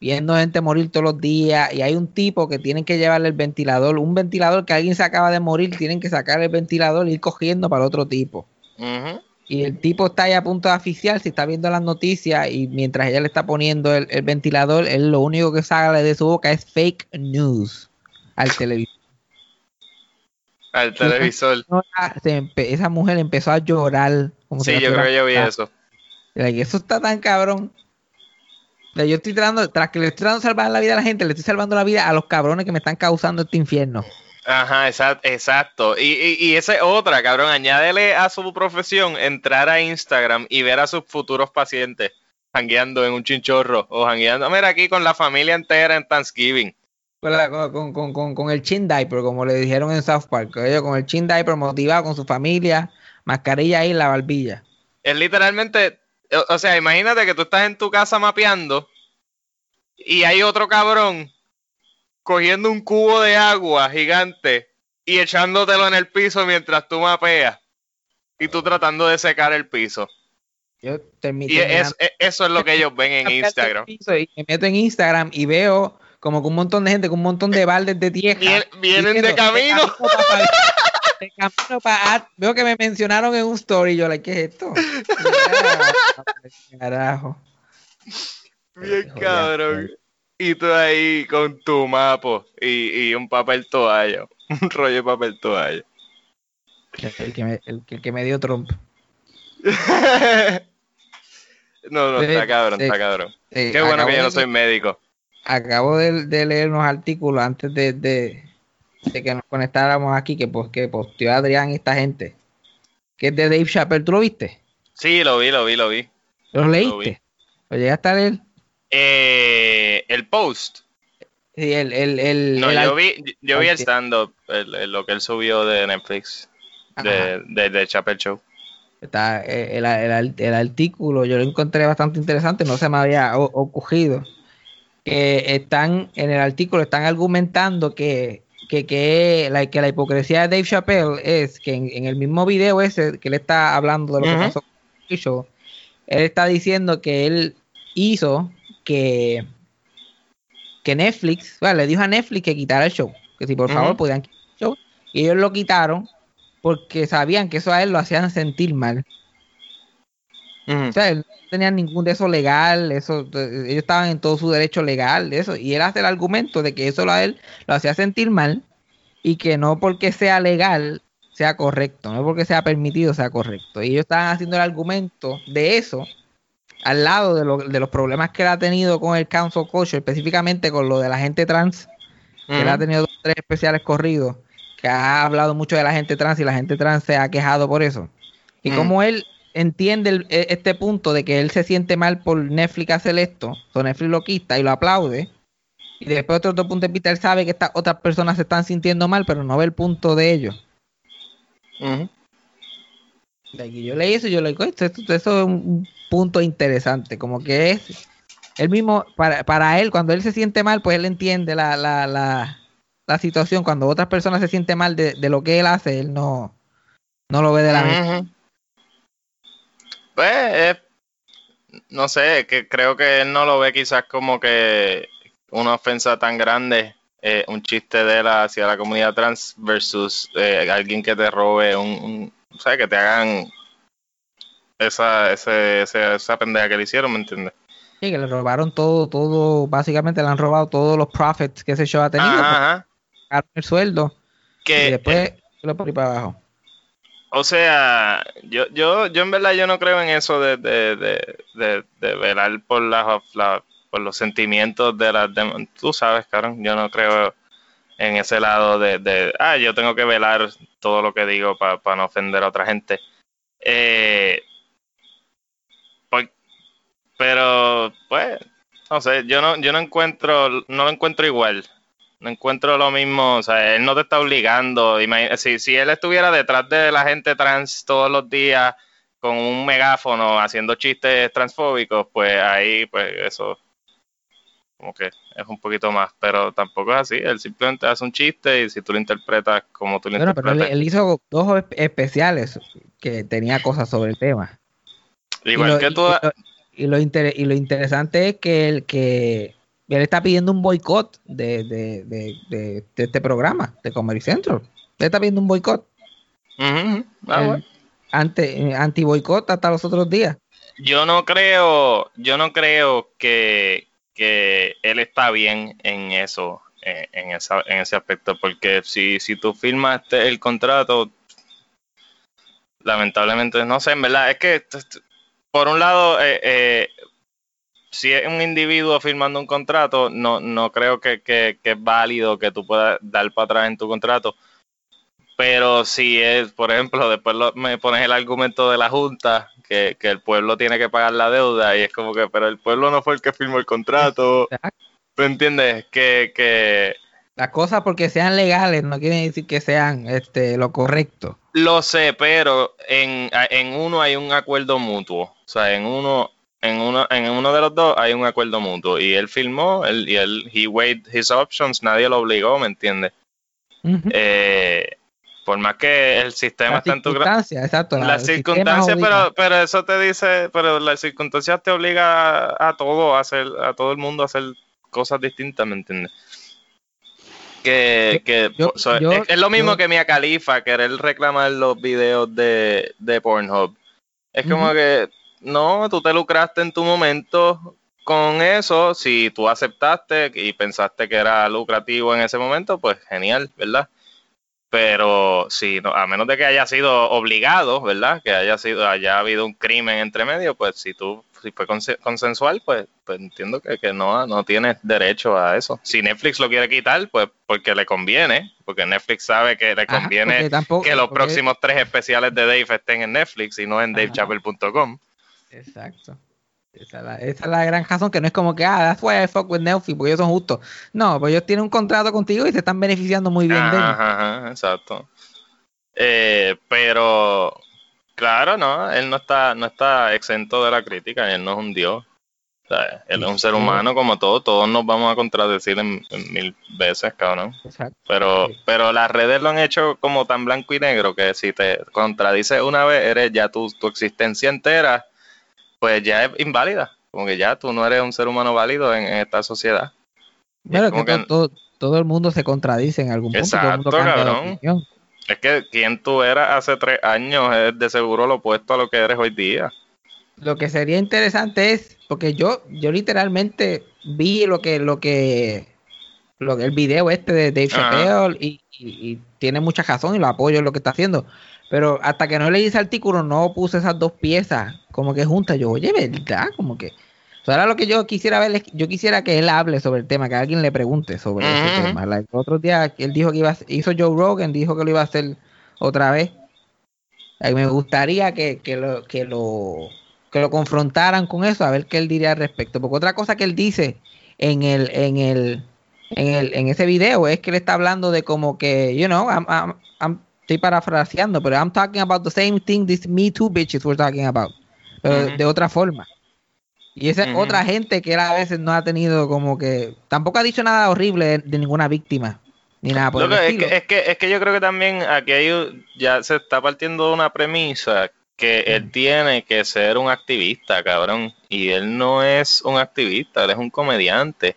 Viendo gente morir todos los días y hay un tipo que tienen que llevarle el ventilador, un ventilador que alguien se acaba de morir, tienen que sacar el ventilador e ir cogiendo para el otro tipo. Y el tipo está ahí a punto de asfixiar, si está viendo las noticias y mientras ella le está poniendo el, el ventilador, él lo único que sale de su boca es fake news al televisor. Al televisor. Esa mujer empezó a llorar. Como Sí, yo creo que yo vi eso. Eso está tan cabrón. Yo estoy tratando, tras que le estoy tratando de salvar la vida a la gente, le estoy salvando la vida a los cabrones que me están causando este infierno. Ajá, exacto. exacto. Y, y, y esa es otra, cabrón. Añádele a su profesión entrar a Instagram y ver a sus futuros pacientes jangueando en un chinchorro o jangueando. Mira, aquí con la familia entera en Thanksgiving. Con, con- con- con- el chin diaper, como le dijeron en South Park. Ellos con el chin diaper motivado con su familia, mascarilla ahí en la barbilla. Es literalmente, o, sea, imagínate que tú estás en tu casa mapeando y hay otro cabrón cogiendo un cubo de agua gigante y echándotelo en el piso mientras tú mapeas y tú tratando de secar el piso. Yo Y es- eso es lo que ellos ven en Instagram. Y me meto en Instagram y veo como que un montón de gente con un montón de baldes de tierra. Vien- vienen de camino. De camino para Veo que me mencionaron en un story. Yo, like, ¿qué es esto? Carajo. Bien cabrón. Y tú ahí con tu mapo y, y un papel toalla. Un rollo de papel toalla. El que me, el, que- el que me dio Trump. no, no, está cabrón, está cabrón. Qué bueno que yo no soy médico. Acabo de, de leer unos artículos antes de, de, de que nos conectáramos aquí que, pues, que posteó Adrián y esta gente. Que es de Dave Chappelle. ¿Tú lo viste? Sí, lo vi, lo vi, lo vi. ¿Lo vi. leíste? ¿Lo llegaste a leer? Eh, el post. Sí, el, el, el, No, el yo vi, yo vi el stand-up, lo que él subió de Netflix, de, de, de Chappelle Show. Está, eh, el, el- el artículo yo lo encontré bastante interesante, no se me había ocurrido. Que están, en el artículo están argumentando que, que, que, la, que la hipocresía de Dave Chappelle es que en, en el mismo video ese que él está hablando de lo que pasó con el show, él está diciendo que él hizo que, que Netflix, bueno, le dijo a Netflix que quitara el show, que si por favor Ujú. podían quitar el show, y ellos lo quitaron porque sabían que eso a él lo hacían sentir mal. O sea, él no tenía ningún de eso legal, eso, eh, ellos estaban en todo su derecho legal de eso, y él hace el argumento de que eso a él lo hacía sentir mal y que no porque sea legal sea correcto, no porque sea permitido sea correcto. Y ellos estaban haciendo el argumento de eso al lado de, lo- de los problemas que él ha tenido con el council culture, específicamente con lo de la gente trans, que él ha tenido dos, tres especiales corridos, que ha hablado mucho de la gente trans y la gente trans se ha quejado por eso. Y como él entiende e, este punto de que él se siente mal por Netflix hacer esto, o Netflix lo quita y lo aplaude. Y después otro, otro punto de vista, él sabe que estas otras personas se están sintiendo mal, pero no ve el punto de ellos. yo leí eso y yo le digo, esto, eso es un punto interesante, como que es él mismo, para, para él, cuando él se siente mal, pues él entiende la, la, la, la situación. Cuando otras personas se sienten mal de, de, lo que él hace, él no, no lo ve de la misma. Pues, no sé, que creo que él no lo ve quizás como que una ofensa tan grande, eh, un chiste de él hacia la comunidad trans versus eh, alguien que te robe un, un o sea, que te hagan esa, ese, esa, esa pendeja que le hicieron, ¿me entiendes? Sí, que le robaron todo, todo, básicamente le han robado todos los profits que ese show ha tenido. Ajá. el sueldo. Que, y después lo por ahí para abajo. O sea, yo, yo, yo en verdad yo no creo en eso de, de, de, de, velar por las por los sentimientos de las demás. Tú sabes, Karen, yo no creo en ese lado de, ah, yo tengo que velar todo lo que digo para no ofender a otra gente. Eh, pero, pues, no sé, yo no, yo no encuentro, no lo encuentro igual. No encuentro lo mismo, o sea, él no te está obligando. Si, si él estuviera detrás de la gente trans todos los días con un megáfono haciendo chistes transfóbicos, pues ahí, pues eso, como que es un poquito más, pero tampoco es así. Él simplemente hace un chiste y si tú lo interpretas como tú lo interpretas. Pero él, hizo dos especiales que tenía cosas sobre el tema. Igual que tú. Y lo, y lo interesante es que, el, que él está pidiendo un boicot de, de, de, este programa, de Comedy Central. Él está pidiendo un boicot. Ah, anti boicot hasta los otros días. Yo no creo, yo no creo que, que él está bien en eso, en, en, esa, en ese aspecto, porque si, si tú firmaste el contrato, lamentablemente, no sé, en verdad, es que por un lado, eh, eh, si es un individuo firmando un contrato, no, no creo que, es válido que tú puedas dar para atrás en tu contrato. Pero si es, por ejemplo, después me pones el argumento de la Junta, que, el pueblo tiene que pagar la deuda, y es como que, pero el pueblo no fue el que firmó el contrato. ¿Tú entiendes? Que, que... Las cosas porque sean legales no quieren decir que sean este, lo correcto. Lo sé, pero en, en uno hay un acuerdo mutuo. O sea, en uno, en uno, en uno de los dos hay un acuerdo mutuo. Y él firmó, él, y él, he weighed his options, nadie lo obligó, ¿me entiendes? eh, por más que el sistema está en tu exacto. Las circunstancias, pero, pero eso te dice, pero las circunstancias te obliga a, todo, a hacer, a todo el mundo a hacer cosas distintas, ¿me entiendes? Que, que es, lo mismo que Mia Califa, querer reclamar los videos de, de Pornhub. Es como que no, tú te lucraste en tu momento con eso. Si tú aceptaste y pensaste que era lucrativo en ese momento, pues genial, ¿verdad? Pero si no, a menos de que haya sido obligado, ¿verdad? Que haya sido, haya habido un crimen entre medio, pues si tú, si fue consensual, pues, pues entiendo que, que, no, no tienes derecho a eso. Si Netflix lo quiere quitar, pues porque le conviene, porque Netflix sabe que le conviene que los próximos tres especiales de Dave estén en Netflix y no en davechapel.com. Exacto. Esa es, la, gran razón que no es como que, ah, that's why I fuck with Netflix, porque ellos son justos. No, pues ellos tienen un contrato contigo y se están beneficiando muy bien de él. Ajá, exacto. Eh, pero, claro, no, él no está, no está exento de la crítica, él no es un dios. O sea, él es un ser humano como todo, todos nos vamos a contradecir en, mil veces, cabrón. Exacto. Pero, pero las redes lo han hecho como tan blanco y negro que si te contradices una vez, eres ya tu, tu existencia entera pues ya es inválida. Como que ya tú no eres un ser humano válido en, esta sociedad. Pero es que, todo, el mundo se contradice en algún punto. Exacto, cabrón. Es que quien tú eras hace tres años es de seguro lo opuesto a lo que eres hoy día. Lo que sería interesante es, porque yo, yo literalmente vi lo que, lo que, lo que el video este de Dave Chappelle y, y, tiene mucha razón y lo apoyo en lo que está haciendo. Pero hasta que no leí ese artículo, no puse esas dos piezas como que juntas. Yo, oye, ¿verdad? Como que. ahora lo que yo quisiera ver es, yo quisiera que él hable sobre el tema, que alguien le pregunte sobre ese tema. el otro día él dijo que iba a, hizo Joe Rogan, dijo que lo iba a hacer otra vez. Eh, Me gustaría que, que lo, que, lo, que lo confrontaran con eso, a ver qué él diría al respecto. Porque otra cosa que él dice en el, en el, en el, en ese video es que él está hablando de como que, you know, I'm, I'm- I'm- estoy parafraseando, pero I'm talking about the same thing this Me Too bitches we're talking about. Pero de otra forma. Y esa otra gente que él a veces no ha tenido como que, tampoco ha dicho nada horrible de, ninguna víctima, ni nada por el es, que, es, que, es que yo creo que también aquí hay, ya se está partiendo de una premisa que él tiene que ser un activista, cabrón. Y él no es un activista, él es un comediante.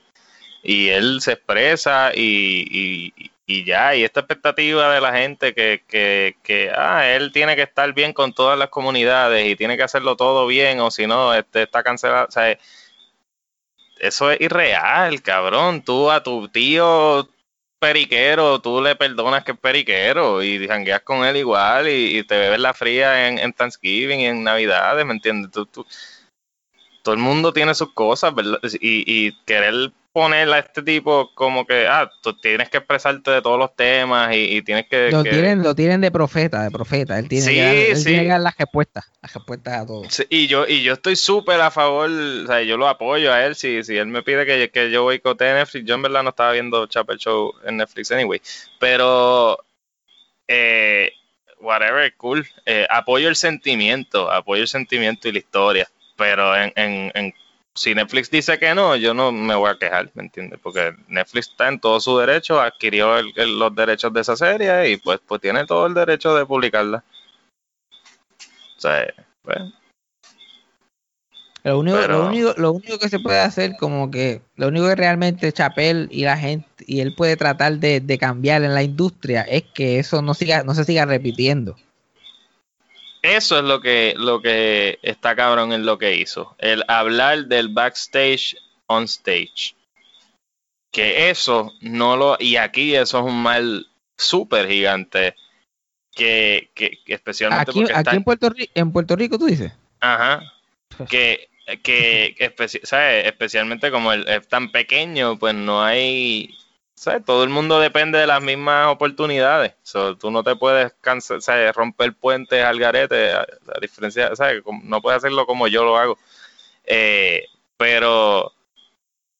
Y él se expresa y, y, y ya, y esta expectativa de la gente que, que, que ah, él tiene que estar bien con todas las comunidades y tiene que hacerlo todo bien o si no, este, está cancelado. O sea, eso es irreal, cabrón. Tú a tu tío periquero, tú le perdonas que es periquero y jangueas con él igual y, te bebes la fría en, en Thanksgiving y en Navidades, ¿me entiendes? Tú, tú- todo el mundo tiene sus cosas, ¿verdad? Y, y querer ponerle a este tipo como que, ah, tú tienes que expresarte de todos los temas y, y tienes que... Lo que- tienen, lo tienen de profeta, de profeta. Él tiene, Sí, que, dar, él sí. tiene que dar las respuestas, las respuestas a todo. Sí, y yo y yo estoy súper a favor, o sea, yo lo apoyo a él, si, si él me pide que, que yo boicotee Netflix, yo en verdad no estaba viendo Chapel Show en Netflix anyway, pero eh, whatever, cool, Eh, apoyo el sentimiento, apoyo el sentimiento y la historia, pero en, en, en- si Netflix dice que no, yo no me voy a quejar, ¿me entiendes? Porque Netflix está en todo su derecho, adquirió el- el- los derechos de esa serie y pues, pues tiene todo el derecho de publicarla. O sea, pues, Lo único, Pero- lo único, lo único que se puede hacer, como que, lo único que realmente Chapel y la gente, y él puede tratar de, de cambiar en la industria, es que eso no siga, no se siga repitiendo. Eso es lo que, lo que está cabrón en lo que hizo. El hablar del backstage on stage. Que eso no lo. Y aquí eso es un mal súper gigante. Que, que, que especialmente Aquí, porque aquí está. en Puerto Rico, en Puerto Rico tú dices. Ajá. Que, que, que especi- ¿sabes? especialmente como el, es tan pequeño, pues no hay. ¿Sabes? Todo el mundo depende de las mismas oportunidades. So, tú no te puedes cansa- ¿sabes? romper puentes al garete, a, a diferencia, ¿sabes? No puedes hacerlo como yo lo hago. Eh, pero,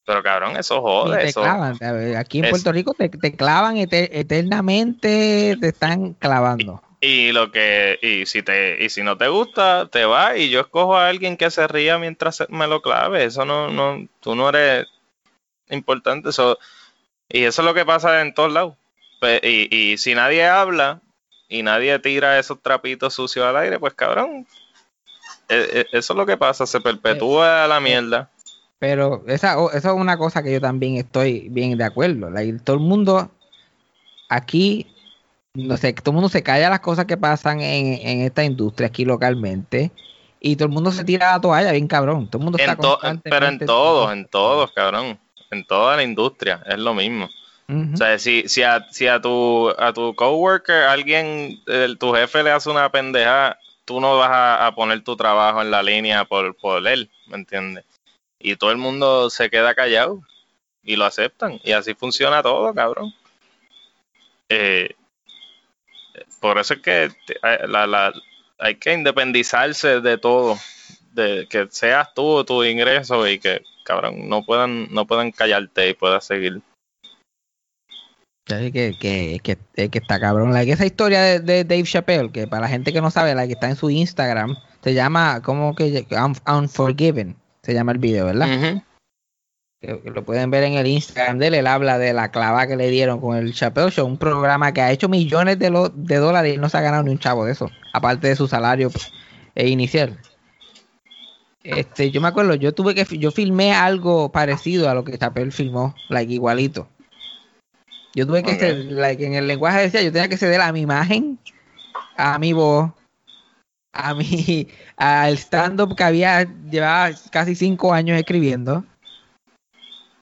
pero cabrón, eso jode. te Eso, clavan. ¿sabes? Aquí en es- Puerto Rico te, te clavan ete- eternamente, te están clavando. Y lo que, y si te, y si no te gusta, te vas y yo escojo a alguien que se ría mientras me lo clave. Eso no, no, tú no eres importante. Eso, y eso es lo que pasa en todos lados. Y, y si nadie habla y nadie tira esos trapitos sucios al aire, pues cabrón. e- e- Eso es lo que pasa, se perpetúa la mierda. Pero esa, eso es una cosa que yo también estoy bien de acuerdo. like, todo el mundo aquí, no sé, todo el mundo se calla las cosas que pasan en, en esta industria aquí localmente y todo el mundo se tira la toalla bien cabrón. Todo el mundo está to- pero en todos, en todos, cabrón. En toda la industria, es lo mismo. O sea, si, si, a, si a tu a tu coworker, alguien, el- tu jefe le hace una pendeja, tú no vas a, a poner tu trabajo en la línea por, por él, ¿me entiendes? Y todo el mundo se queda callado y lo aceptan. Y así funciona todo, cabrón. Eh, por eso es que hay- la, la- hay que independizarse de todo, de que seas tú tu ingreso y que, cabrón, no puedan, no puedan callarte y puedas seguir. Que, que, que, eh, que está cabrón. Like, esa historia de, de Dave Chappelle, que para la gente que no sabe, la que está en su Instagram, se llama, como que Un- Unforgiven, se llama el video, ¿verdad? Que, que lo pueden ver en el Instagram de él, él habla de la clava que le dieron con el Chappelle Show, un programa que ha hecho millones de, lo- de dólares y no se ha ganado ni un chavo de eso, aparte de su salario pues, eh, inicial. Este, yo me acuerdo, yo tuve que, yo filmé algo parecido a lo que Chappelle filmó, like igualito. Yo tuve que, Ok. ceder, like, en el lenguaje decía, yo tenía que ceder a mi imagen, a mi voz, a mi, al stand-up que había, llevaba casi cinco años escribiendo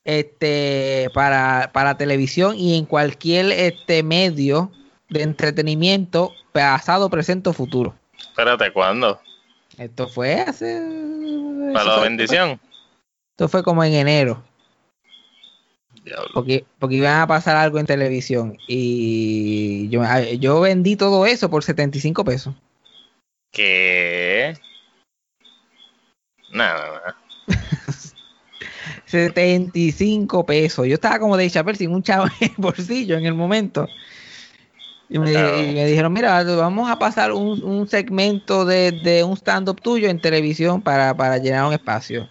este para, para televisión y en cualquier este medio de entretenimiento pasado, presente o futuro. Espérate, ¿cuándo? Esto fue hace Para eso la bendición. Esto fue como en enero, Diablo. porque porque iban a pasar algo en televisión y yo yo vendí todo eso por 75 pesos. ¿Qué? Nada, nada. 75 pesos. Yo estaba como de Chappelle sin un chavo en el bolsillo en el momento. Y me, y me dijeron, mira, vamos a pasar un, un segmento de, de un stand-up tuyo en televisión para, para llenar un espacio.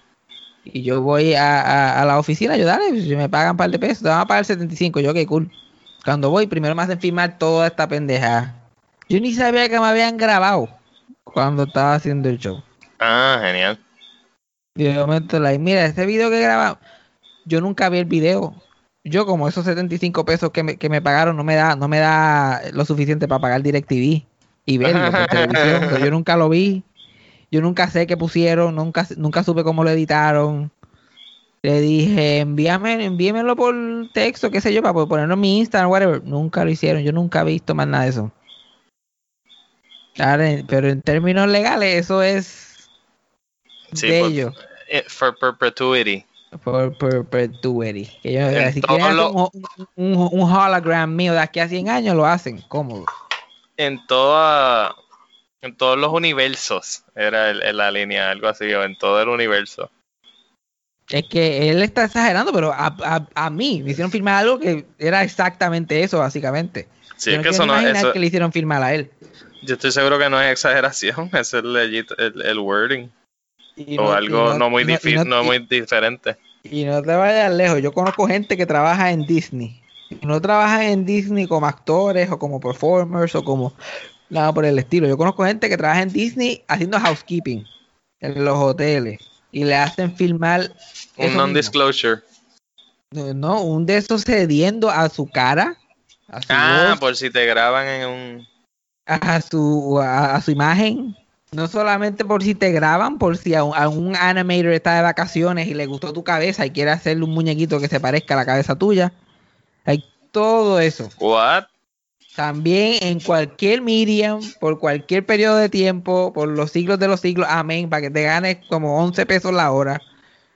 Y yo voy a, a, a la oficina a ayudarle, si me pagan un par de pesos, te van a pagar 75. Yo, qué cool. Cuando voy, primero me hacen firmar toda esta pendeja. Yo ni sabía que me habían grabado cuando estaba haciendo el show. Ah, genial. Y de momento, like, mira, este video que grabamos, yo nunca vi el video. Yo como esos 75 pesos que me, que me pagaron no me da no me da lo suficiente para pagar DirecTV y verlo por televisión. Yo nunca lo vi. Yo nunca sé qué pusieron, nunca nunca supe cómo lo editaron. Le dije, envíame, envíamelo por texto, qué sé yo, para ponerlo en mi Instagram, whatever. Nunca lo hicieron, yo nunca he visto más nada de eso. Pero en términos legales, eso es Sí, por- ellos. Eh, For perpetuity. Por perpetuity. Que yo, si quieren los- un, un- un hologram mío de aquí a 100 años, lo hacen cómodo. En toda. En todos los universos. Era el- la línea, algo así, o en todo el universo. Es que él está exagerando, pero a, a, a mí me hicieron firmar algo que era exactamente eso, básicamente. Sí, Yo es no que eso no eso, que le hicieron firmar a él. Yo estoy seguro que no es exageración, es el, legit- el, el wording. Y o no- algo no, muy difi- no muy diferente. Y no te vayas lejos. Yo conozco gente que trabaja en Disney. Y no trabajan en Disney como actores o como performers o como nada por el estilo. Yo conozco gente que trabaja en Disney haciendo housekeeping en los hoteles. Y le hacen filmar. Un non-disclosure. No, no, un de esos cediendo a su cara, a su Ah, voz, por si te graban en un. a su, a, a su imagen. No solamente por si te graban, por si a un, a un animator está de vacaciones y le gustó tu cabeza y quiere hacerle un muñequito que se parezca a la cabeza tuya. Hay todo eso. ¿What? También en cualquier medium, por cualquier periodo de tiempo, por los siglos de los siglos, amén, para que te ganes como 11 pesos la hora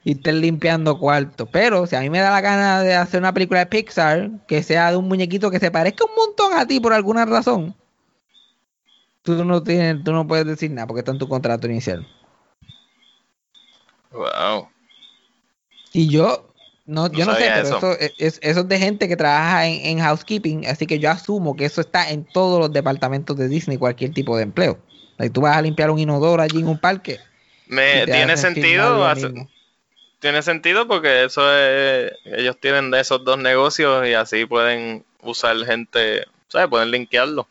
y estés limpiando cuarto. Pero si a mí me da la gana de hacer una película de Pixar que sea de un muñequito que se parezca un montón a ti por alguna razón, tú no tienes, tú no puedes decir nada porque está en tu contrato inicial. Wow. Y yo no, No yo no sé, pero eso. eso, es, es- eso es de gente que trabaja en, en housekeeping, así que yo asumo que eso está en todos los departamentos de Disney, cualquier tipo de empleo. Like, tú vas a limpiar un inodoro allí en un parque. Me, tiene sentido, hace- tiene sentido porque eso es, ellos tienen de esos dos negocios y así pueden usar gente, ¿sabes? Pueden linkearlo.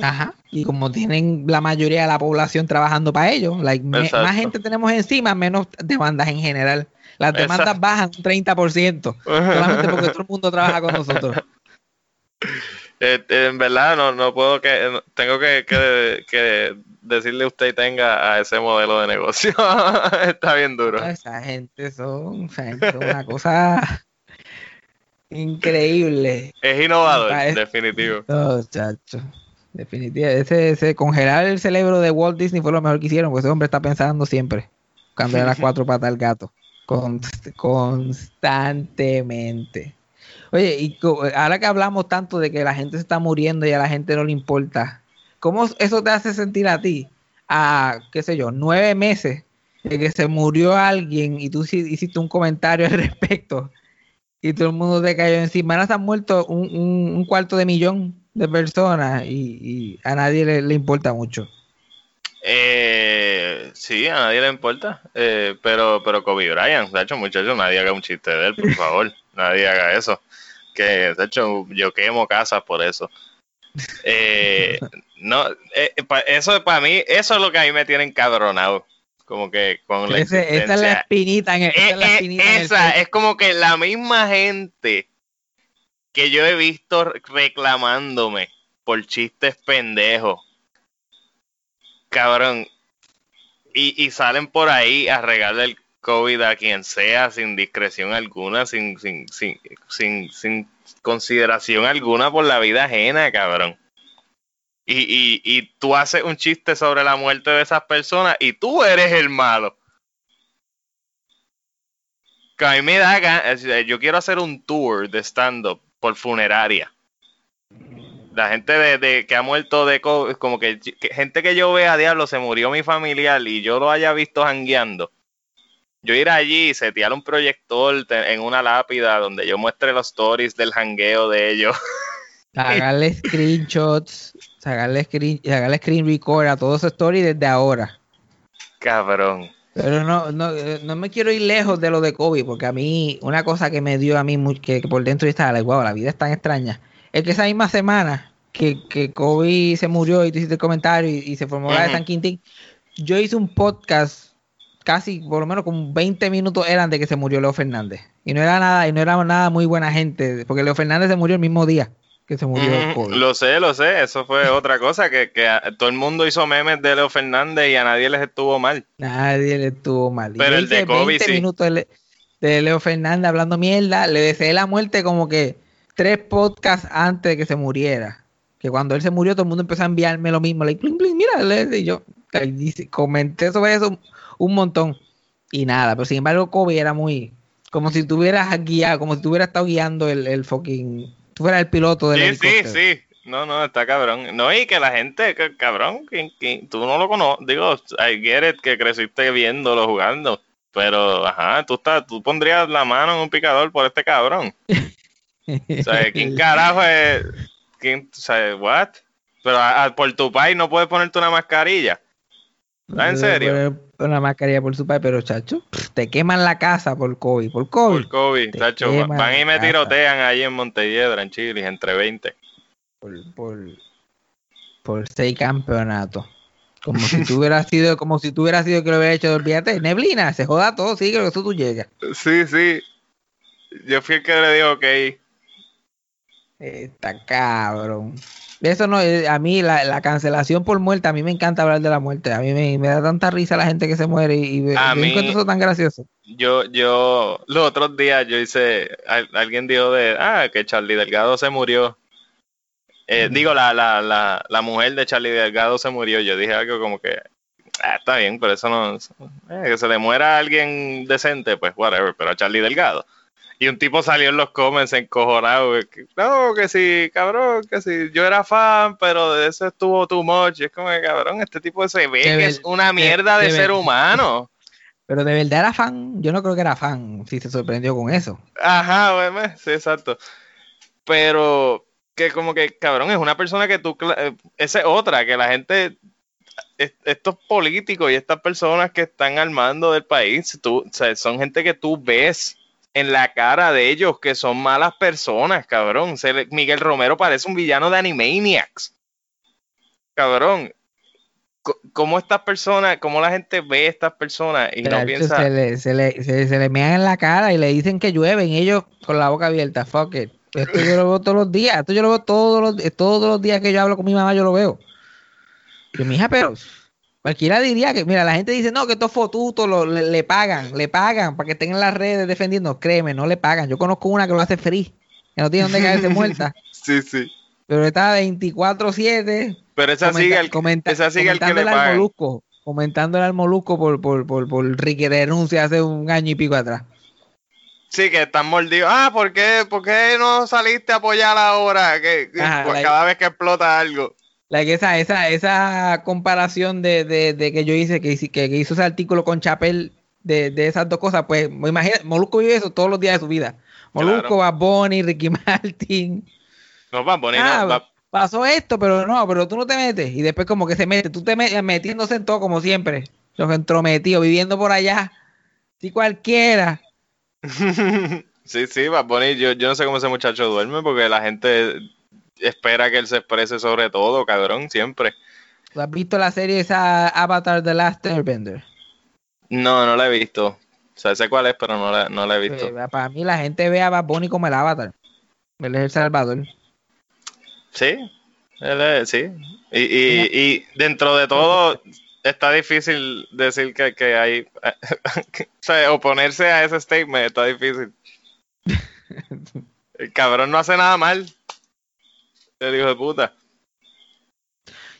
Ajá. Y como tienen la mayoría de la población trabajando para ellos, like, me- más gente tenemos encima, menos demandas en general. Las demandas Exacto. bajan un 30%, solamente porque todo el mundo trabaja con nosotros. Eh, eh, en verdad no, no puedo que no- tengo que, que, que decirle a usted tenga a ese modelo de negocio está bien duro Esa gente son, esa gente son una cosa increíble. es innovador definitivo No, chacho. Definitivamente. Ese, ese congelar el cerebro de Walt Disney fue lo mejor que hicieron, porque ese hombre está pensando siempre. Cuando las cuatro patas al gato. Const- constantemente. Oye, y ahora que hablamos tanto de que la gente se está muriendo y a la gente no le importa, ¿cómo eso te hace sentir a ti? A, qué sé yo, nueve meses de que se murió alguien y tú hiciste un comentario al respecto y todo el mundo te cayó encima. Ahora se han muerto un, un- un cuarto de millón de personas y, y a nadie le, le importa mucho. eh, sí a nadie le importa. Eh, pero pero Kobe Bryant de hecho muchachos nadie haga un chiste de él por favor. Nadie haga eso. Que de hecho yo quemo casas por eso. Eh, no eh, pa- eso para mí eso es lo que a mí me tiene encabronado. Como que con la Ese- esa es la espinita en el, esa Eh, es la eh, espinita en el esa es como que la misma gente que yo he visto reclamándome por chistes pendejos. Cabrón. Y, salen por ahí a regalar el COVID a quien sea sin discreción alguna, sin, sin, sin, sin, sin consideración alguna por la vida ajena, cabrón. Y, y, y tú haces un chiste sobre la muerte de esas personas y tú eres el malo que a mí me da ganas, yo quiero hacer un tour de stand-up por funeraria. la gente de, de- que ha muerto de COVID, como que, que gente que yo vea, diablo, se murió mi familiar y yo lo haya visto jangueando. Yo ir allí y setear un proyector en una lápida donde yo muestre los stories del jangueo de ellos. Sacarle screenshots, sacarle screen, sacarle screen record a todos esos stories desde ahora. Cabrón. Pero no, no, eh, no me quiero ir lejos de lo de COVID, porque a mí, una cosa que me dio a mí, que, que por dentro yo estaba, like, wow, la vida es tan extraña, es que esa misma semana que, que Kobe se murió y tú hiciste el comentario y, y se formó la de. San Quintín, yo hice un podcast casi, por lo menos como 20 minutos eran de que se murió Leo Fernández. Y no era nada, y no era nada muy buena gente, porque Leo Fernández se murió el mismo día que se murió. Lo sé, lo sé, eso fue otra cosa, que, que a- todo el mundo hizo memes de Leo Fernández y a nadie les estuvo mal. Nadie le estuvo mal. Y Pero el de Kobe 20 sí. minutos de, Le- de Leo Fernández hablando mierda. Le deseé la muerte como que tres podcasts antes de que se muriera. Que cuando él se murió, todo el mundo empezó a enviarme lo mismo. Like, bling, bling, mira, le- y yo dice- comenté sobre eso un, un montón. Y nada, pero sin embargo, Kobe era muy. Como si tuvieras guiado, como si tuviera estado guiando el, el fucking. Tú fueras el piloto del Sí, sí, helicóptero. sí. No, no, está cabrón. No, y que la gente, que- cabrón, que, que tú no lo conoces. Digo, I get it, que creciste viéndolo jugando. Pero, ajá, tú, estás, tú pondrías la mano en un picador por este cabrón. O sea, ¿quién carajo es? ¿Quién, o sea, what? Pero a- a- por tu país no puedes ponerte una mascarilla. ¿Estás en serio? Una mascarilla por su padre, pero chacho, te queman la casa por COVID, por COVID. Por COVID, Te queman van y me casa. tirotean ahí en Montelledra, en Chile, entre 20. por, por, por seis campeonatos. Como si tú hubieras sido, como si tú hubieras sido que lo hubiera hecho, olvídate, neblina, se joda todo, sí, que eso tú llegas. Sí, sí. Yo fui el que le dijo ok. Está cabrón. Eso no, eh, a mí la, la cancelación por muerte, a mí me encanta hablar de la muerte. A mí me, me da tanta risa la gente que se muere y, y A yo mí- encuentro eso tan gracioso. Yo, yo, los otros días yo hice, al- alguien dijo de, ah, que Charlie Delgado se murió. Eh. Digo, la, la, la, la mujer de Charlie Delgado se murió. Yo dije algo como que, ah, está bien, pero eso no, eh, que se le muera a alguien decente, pues whatever, pero a Charlie Delgado. Y un tipo salió en los comments encojonado, que, no, que sí, cabrón, que sí, yo era fan, pero de eso estuvo too much. Y es como que, cabrón, este tipo se ve De que ver- es una mierda de, de ser ver- humano. Pero de verdad era fan, yo no creo que era fan, si se sorprendió con eso. Ajá, bueno, sí, exacto. Pero que como que, cabrón, es una persona que tú, eh, esa es otra, que la gente, es- estos políticos y estas personas que están al mando del país, tú, o sea, son gente que tú ves en la cara de ellos que son malas personas, cabrón. Se le- Miguel Romero parece un villano de Animaniacs. Cabrón. ¿Cómo estas personas, cómo la gente ve a estas personas y no piensa... se, le, se, le, se, se le mean en la cara y le dicen que llueven ellos con la boca abierta. Fuck it. Esto yo lo veo todos los días. Esto yo lo veo todos los, todos los días que yo hablo con mi mamá, yo lo veo. Yo, mija, pero cualquiera diría que, mira, la gente dice, no, que estos fotutos lo- le, le pagan, le pagan para que estén en las redes defendiendo. Créeme, no le pagan. Yo conozco una que lo hace free, que no tiene donde caerse muerta, Sí, sí. pero está 24-7 Pero esa comenta- sigue el, comenta- esa sigue el que le pagan. Molusco, comentándole al Molusco por, por, por, por Ricky renuncia hace un año y pico atrás. Sí, que están mordidos. Ah, ¿por qué, ¿por qué no saliste a apoyar ahora? Que, Ajá, la- cada vez que explota algo. Like esa, esa, esa comparación de, de, de que yo hice, que, que, que hizo ese artículo con Chapel de, de esas dos cosas, pues imagínate, Molusco vive eso todos los días de su vida. Molusco, Claro. Bad Bunny, Ricky Martin. No, va bonito. Ah, va- pasó esto, pero no, pero tú no te metes. Y después como que se mete, tú te metes metiéndose en todo como siempre. Los entrometidos, viviendo por allá. Si cualquiera. sí, sí, va bonito. Yo, yo no sé cómo ese muchacho duerme porque la gente espera que él se exprese sobre todo, cabrón, siempre. ¿Tú has visto la serie esa Avatar The Last Airbender? No, no la he visto. O sea, sé cuál es, pero no la, no la he visto. Eh, para mí la gente ve a Bad Bunny como el Avatar. Él es el Salvador. Sí, él es- sí. Y, y, y dentro de todo, está difícil decir que, que hay. o sea, oponerse a ese statement está difícil. El cabrón no hace nada mal. El hijo de puta.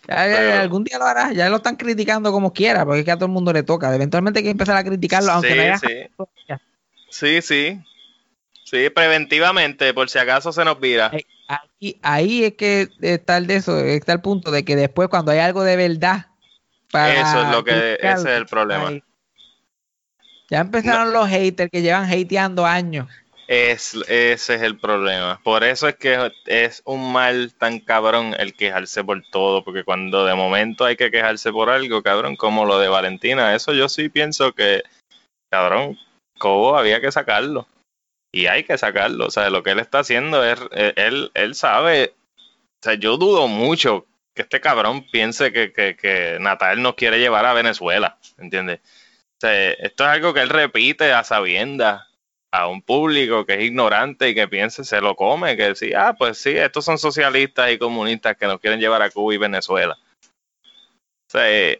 Ya, ya, Pero- ya, algún día lo hará. Ya lo están criticando como quiera, porque es que a todo el mundo le toca. Eventualmente hay que empezar a criticarlo, aunque sí, no haya sí. sí, sí. Sí, preventivamente, por si acaso se nos vira. Eh, ahí, ahí es que está el de eso, está el punto de que después cuando hay algo de verdad eso es lo que ese es el problema. Ya empezaron los haters que llevan hateando años. Es, ese es el problema. Por eso es que es un mal tan cabrón el quejarse por todo, porque cuando de momento hay que quejarse por algo, cabrón, como lo de Valentina, eso yo sí pienso que, cabrón, Cobo había que sacarlo. Y hay que sacarlo. O sea, lo que él está haciendo es, eh, él, él sabe, o sea, yo dudo mucho que este cabrón piense que, que, que Natal nos quiere llevar a Venezuela, ¿entiendes? O sea, esto es algo que él repite a sabiendas a un público que es ignorante y que piense se lo come, que sí, ah, pues sí, estos son socialistas y comunistas que nos quieren llevar a Cuba y Venezuela. Sea,